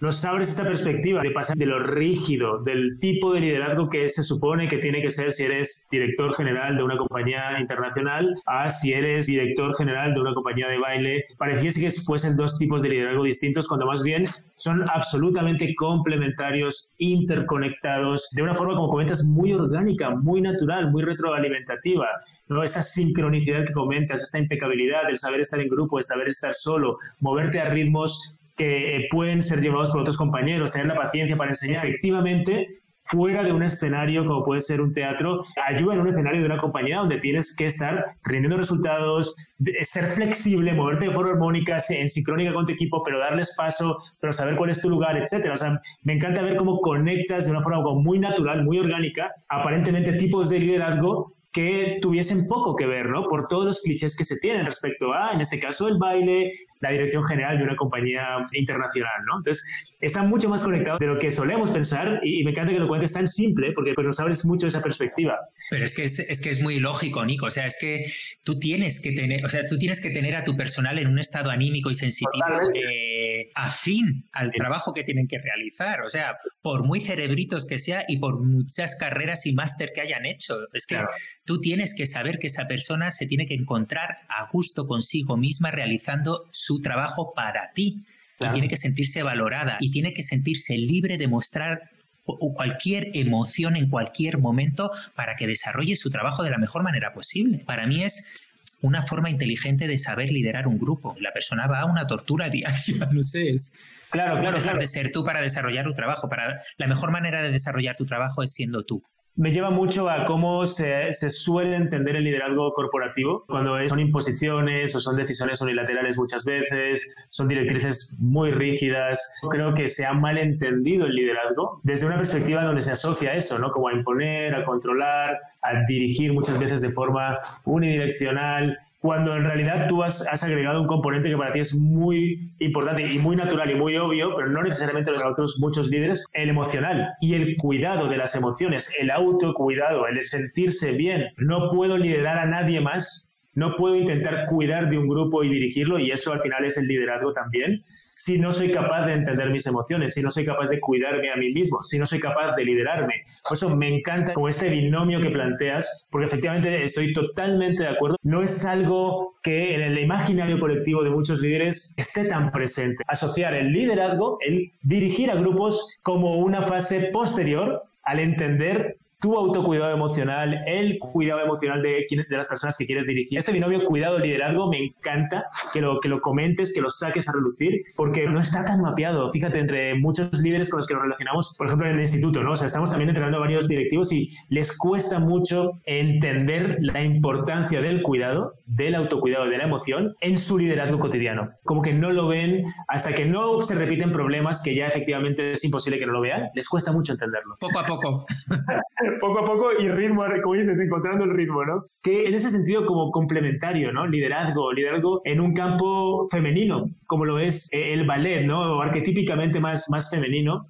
nos abres esta perspectiva de pasar de lo rígido, del tipo de liderazgo que se supone que tiene que ser si eres director general de una compañía internacional a si eres director general de una compañía de baile. Pareciese que fuesen dos tipos de liderazgo distintos, cuando más bien son absolutamente complementarios, interconectados, de una forma, como comentas, muy orgánica, muy natural, muy retroalimentativa. ¿no? Esta sincronicidad que comentas, esta impecabilidad, el saber estar en grupo, el saber estar solo, moverte a ritmos que pueden ser llevados por otros compañeros, tener la paciencia para enseñar efectivamente fuera de un escenario como puede ser un teatro, ayuda en un escenario de una compañía donde tienes que estar rindiendo resultados, ser flexible, moverte de forma armónica, en sincrónica con tu equipo, pero darles paso, pero saber cuál es tu lugar, etcétera. O sea, me encanta ver cómo conectas de una forma muy natural, muy orgánica, aparentemente tipos de liderazgo que tuviesen poco que ver, ¿no? Por todos los clichés que se tienen respecto a, en este caso, el baile, la dirección general de una compañía internacional, ¿no? Entonces, está mucho más conectado de lo que solemos pensar y, me encanta que lo cuentes tan simple porque pues, nos abres mucho esa perspectiva. Pero es que es, que es muy lógico, Nico. O sea, es que tú tienes que tener, o sea, tú tienes que tener a tu personal en un estado anímico y sensitivo eh, afín al trabajo que tienen que realizar. O sea, por muy cerebritos que sea y por muchas carreras y máster que hayan hecho. Es que tú tienes que saber que esa persona se tiene que encontrar a gusto consigo misma realizando su trabajo para ti. Y tiene que sentirse valorada y tiene que sentirse libre de mostrar cualquier emoción en cualquier momento para que desarrolle su trabajo de la mejor manera posible. Para mí es una forma inteligente de saber liderar un grupo. La persona va a una tortura diaria, no sé, es... Claro, claro, dejar de ser tú para desarrollar tu trabajo. Para, la mejor manera de desarrollar tu trabajo es siendo tú me lleva mucho a cómo se, suele entender el liderazgo corporativo, cuando son imposiciones o son decisiones unilaterales muchas veces, son directrices muy rígidas. Creo que se ha mal entendido el liderazgo desde una perspectiva donde se asocia eso, ¿no? Como a imponer, a controlar, a dirigir muchas veces de forma unidireccional cuando en realidad tú has, agregado un componente que para ti es muy importante y muy natural y muy obvio, pero no necesariamente los otros muchos líderes, el emocional y el cuidado de las emociones, el autocuidado, el sentirse bien. No puedo liderar a nadie más no puedo intentar cuidar de un grupo y dirigirlo y eso al final es el liderazgo también. Si no soy capaz de entender mis emociones, si no soy capaz de cuidarme a mí mismo, si no soy capaz de liderarme. Por eso me encanta como este binomio que planteas, porque efectivamente estoy totalmente de acuerdo. No es algo que en el imaginario colectivo de muchos líderes esté tan presente. Asociar el liderazgo, el dirigir a grupos como una fase posterior al entender tu autocuidado emocional, el cuidado emocional de, de las personas que quieres dirigir. Este binomio cuidado-liderazgo me encanta que lo, que lo comentes, que lo saques a relucir, porque no está tan mapeado. Fíjate, entre muchos líderes con los que nos relacionamos, por ejemplo, en el instituto, ¿no? O sea, estamos también entrenando a varios directivos y les cuesta mucho entender la importancia del cuidado, del autocuidado, de la emoción en su liderazgo cotidiano. Como que no lo ven hasta que no se repiten problemas que ya efectivamente es imposible que no lo vean, les cuesta mucho entenderlo. Poco a poco. poco a poco y ritmo, como dices, encontrando el ritmo, ¿no? Que en ese sentido como complementario, ¿no? Liderazgo, liderazgo en un campo femenino, como lo es eh, el ballet, ¿no? O arquetípicamente más, más femenino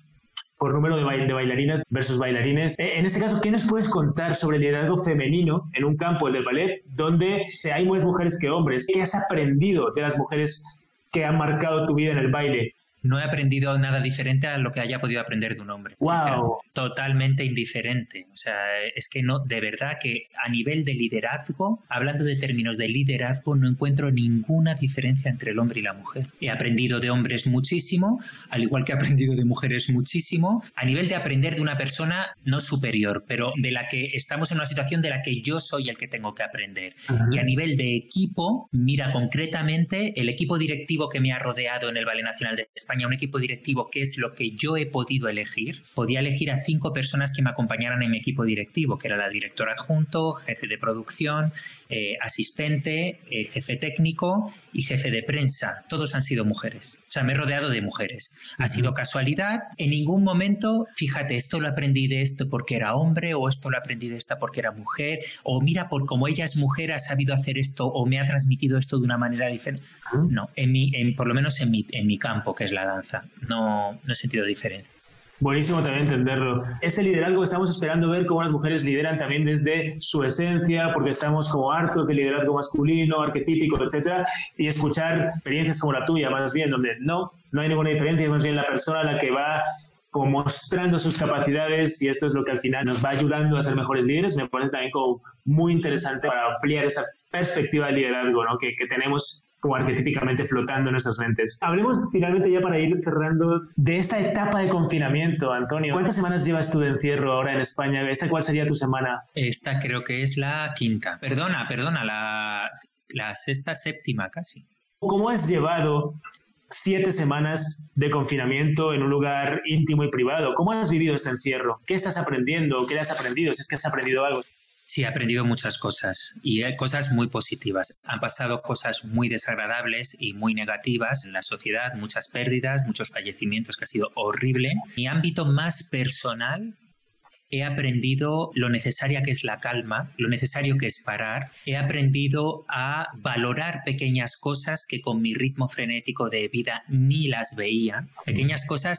por número de, de, bailarinas versus bailarines. Eh, en este caso, ¿qué nos puedes contar sobre el liderazgo femenino en un campo, el del ballet, donde hay más mujeres que hombres? ¿Qué has aprendido de las mujeres que han marcado tu vida en el baile? No he aprendido nada diferente a lo que haya podido aprender de un hombre. Wow. Totalmente indiferente. O sea, es que no, de verdad que a nivel de liderazgo, hablando de términos de liderazgo, no encuentro ninguna diferencia entre el hombre y la mujer. He aprendido de hombres muchísimo, al igual que he aprendido de mujeres muchísimo, a nivel de aprender de una persona no superior, pero de la que estamos en una situación de la que yo soy el que tengo que aprender. Y a nivel de equipo, mira concretamente el equipo directivo que me ha rodeado en el Ballet Nacional de España un equipo directivo, que es lo que yo he podido elegir, podía elegir a cinco personas que me acompañaran en mi equipo directivo, que era la directora adjunto, jefe de producción, eh, asistente, eh, jefe técnico y jefe de prensa. Todos han sido mujeres. O sea, me he rodeado de mujeres. Ha sido casualidad. En ningún momento, fíjate, esto lo aprendí de esto porque era hombre, o esto lo aprendí de esta porque era mujer, o mira, por como ella es mujer, ha sabido hacer esto, o me ha transmitido esto de una manera diferente. No, en mi, en, por lo menos en mi, en mi campo, que es la danza, no, no he sentido diferencia. Buenísimo también entenderlo. Este liderazgo estamos esperando ver cómo las mujeres lideran también desde su esencia, porque estamos como hartos de liderazgo masculino, arquetípico, etcétera, y escuchar experiencias como la tuya, más bien, donde no, no hay ninguna diferencia, es más bien la persona la que va como mostrando sus capacidades y esto es lo que al final nos va ayudando a ser mejores líderes. Me parece también como muy interesante para ampliar esta perspectiva de liderazgo ¿no? que, que tenemos como arquetípicamente flotando en nuestras mentes. Hablemos finalmente ya para ir cerrando de esta etapa de confinamiento, Antonio. ¿Cuántas semanas llevas tú de encierro ahora en España? ¿Esta cuál sería tu semana? Esta creo que es la quinta. Perdona, perdona, la, la sexta, séptima casi. ¿Cómo has llevado siete semanas de confinamiento en un lugar íntimo y privado? ¿Cómo has vivido este encierro? ¿Qué estás aprendiendo? ¿Qué has aprendido? Si es que has aprendido algo. Sí, he aprendido muchas cosas y cosas muy positivas. Han pasado cosas muy desagradables y muy negativas en la sociedad, muchas pérdidas, muchos fallecimientos, que ha sido horrible. Mi ámbito más personal he aprendido lo necesaria que es la calma, lo necesario que es parar. He aprendido a valorar pequeñas cosas que con mi ritmo frenético de vida ni las veía. Pequeñas cosas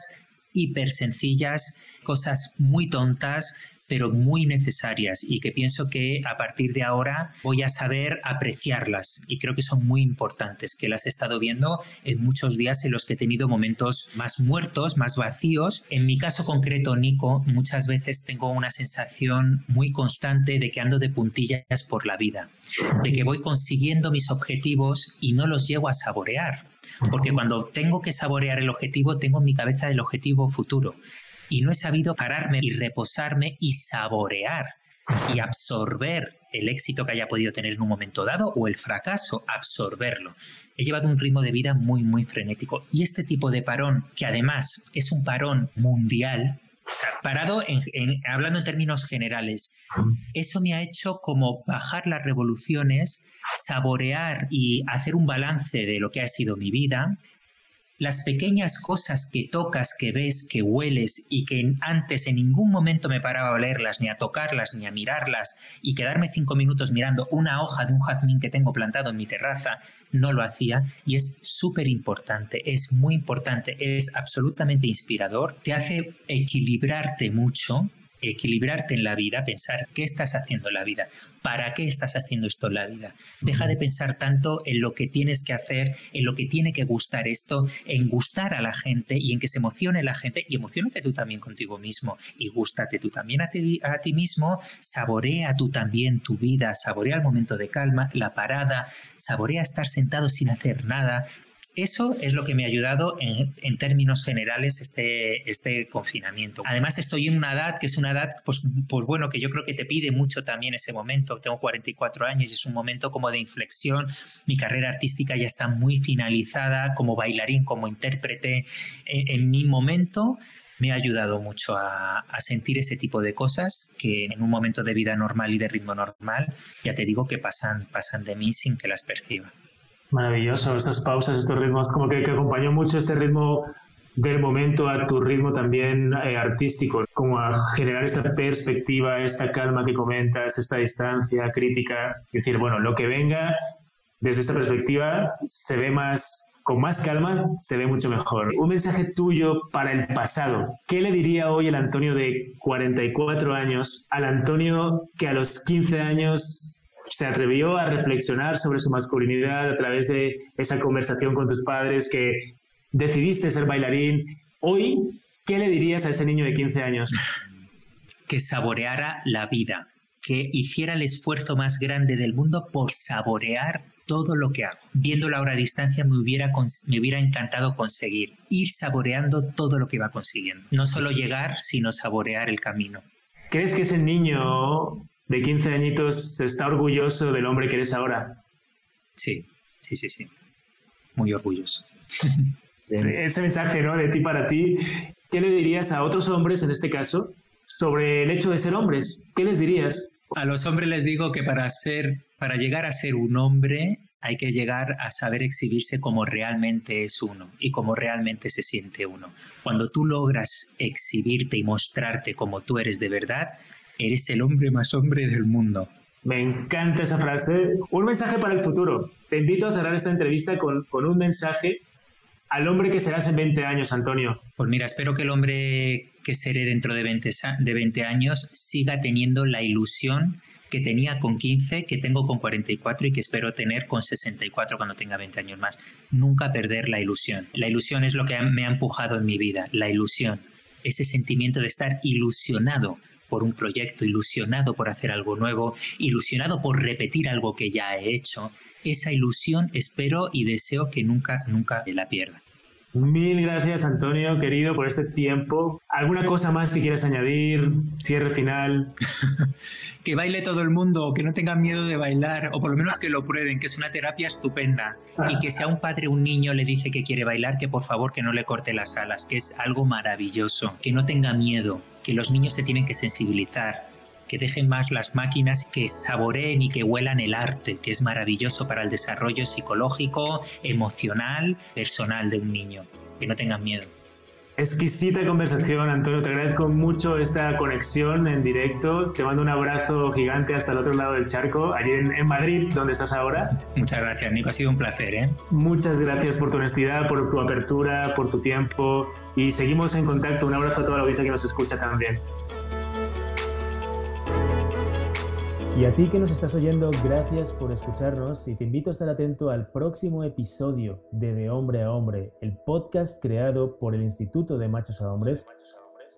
hiper sencillas, cosas muy tontas, pero muy necesarias y que pienso que a partir de ahora voy a saber apreciarlas y creo que son muy importantes, que las he estado viendo en muchos días en los que he tenido momentos más muertos, más vacíos. En mi caso concreto, Nico, muchas veces tengo una sensación muy constante de que ando de puntillas por la vida, de que voy consiguiendo mis objetivos y no los llego a saborear. Porque cuando tengo que saborear el objetivo, tengo en mi cabeza el objetivo futuro y no he sabido pararme y reposarme y saborear y absorber el éxito que haya podido tener en un momento dado o el fracaso, absorberlo. He llevado un ritmo de vida muy, muy frenético. Y este tipo de parón, que además es un parón mundial, o parado hablando en términos generales, eso me ha hecho como bajar las revoluciones, saborear y hacer un balance de lo que ha sido mi vida, las pequeñas cosas que tocas, que ves, que hueles y que antes en ningún momento me paraba a olerlas, ni a tocarlas, ni a mirarlas y quedarme cinco minutos mirando una hoja de un jazmín que tengo plantado en mi terraza, no lo hacía. Y es súper importante, es muy importante, es absolutamente inspirador, te hace equilibrarte mucho equilibrarte en la vida, pensar qué estás haciendo en la vida, para qué estás haciendo esto en la vida. Deja de pensar tanto en lo que tienes que hacer, en lo que tiene que gustar esto, en gustar a la gente y en que se emocione la gente y emocionate tú también contigo mismo y gústate tú también a ti, a ti mismo, saborea tú también tu vida, saborea el momento de calma, la parada, saborea estar sentado sin hacer nada, eso es lo que me ha ayudado en, términos generales este, este confinamiento. Además estoy en una edad que es una edad, pues, pues bueno, que yo creo que te pide mucho también ese momento. Tengo 44 años y es un momento como de inflexión. Mi carrera artística ya está muy finalizada como bailarín, como intérprete. En, mi momento me ha ayudado mucho a, sentir ese tipo de cosas que en un momento de vida normal y de ritmo normal, ya te digo que pasan de mí sin que las perciba. Maravilloso, estas pausas, estos ritmos, como que, acompañó mucho este ritmo del momento a tu ritmo también eh, artístico, como a generar esta perspectiva, esta calma que comentas, esta distancia crítica, decir, bueno, lo que venga desde esta perspectiva se ve más, con más calma, se ve mucho mejor. Un mensaje tuyo para el pasado. ¿Qué le diría hoy el Antonio de 44 años al Antonio que a los 15 años se atrevió a reflexionar sobre su masculinidad a través de esa conversación con tus padres, que decidiste ser bailarín. Hoy, ¿qué le dirías a ese niño de 15 años? Que saboreara la vida, que hiciera el esfuerzo más grande del mundo por saborear todo lo que hago. Viendo la hora a distancia me hubiera, me hubiera encantado conseguir, ir saboreando todo lo que va consiguiendo. No solo llegar, sino saborear el camino. ¿Crees que ese niño de 15 añitos está orgulloso del hombre que eres ahora. Sí, sí, sí, sí. Muy orgulloso. Ese mensaje, ¿no? De ti para ti, ¿qué le dirías a otros hombres en este caso sobre el hecho de ser hombres? ¿Qué les dirías? A los hombres les digo que para ser, para llegar a ser un hombre hay que llegar a saber exhibirse como realmente es uno y como realmente se siente uno. Cuando tú logras exhibirte y mostrarte como tú eres de verdad, eres el hombre más hombre del mundo. Me encanta esa frase. Un mensaje para el futuro. Te invito a cerrar esta entrevista con, con un mensaje al hombre que serás en 20 años, Antonio. Pues mira, espero que el hombre que seré dentro de 20, de 20 años siga teniendo la ilusión que tenía con 15, que tengo con 44 y que espero tener con 64 cuando tenga 20 años más. Nunca perder la ilusión. La ilusión es lo que me ha empujado en mi vida, la ilusión. Ese sentimiento de estar ilusionado por un proyecto, ilusionado por hacer algo nuevo, ilusionado por repetir algo que ya he hecho. Esa ilusión espero y deseo que nunca, nunca la pierda. Mil gracias, Antonio, querido, por este tiempo. ¿Alguna cosa más que quieras añadir? Cierre final. que baile todo el mundo, que no tengan miedo de bailar, o por lo menos que lo prueben, que es una terapia estupenda. Y que si a un padre o un niño le dice que quiere bailar, que por favor que no le corte las alas, que es algo maravilloso. Que no tenga miedo, que los niños se tienen que sensibilizar, que dejen más las máquinas, que saboreen y que huelan el arte, que es maravilloso para el desarrollo psicológico, emocional, personal de un niño. Que no tengan miedo. Exquisita conversación, Antonio. Te agradezco mucho esta conexión en directo. Te mando un abrazo gigante hasta el otro lado del charco, allí en, Madrid, donde estás ahora. Muchas gracias, Nico. Ha sido un placer. ¿eh? Muchas gracias por tu honestidad, por tu apertura, por tu tiempo. Y seguimos en contacto. Un abrazo a toda la audiencia que nos escucha también. Y a ti que nos estás oyendo, gracias por escucharnos y te invito a estar atento al próximo episodio de De Hombre a Hombre, el podcast creado por el Instituto de Machos a Hombres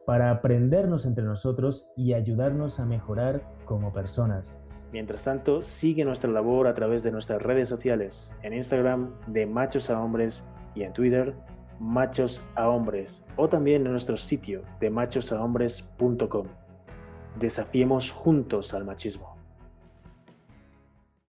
para aprendernos entre nosotros y ayudarnos a mejorar como personas. Mientras tanto, sigue nuestra labor a través de nuestras redes sociales, en Instagram de Machos a Hombres y en Twitter Machos a Hombres o también en nuestro sitio de machosahombres.com. Desafiemos juntos al machismo.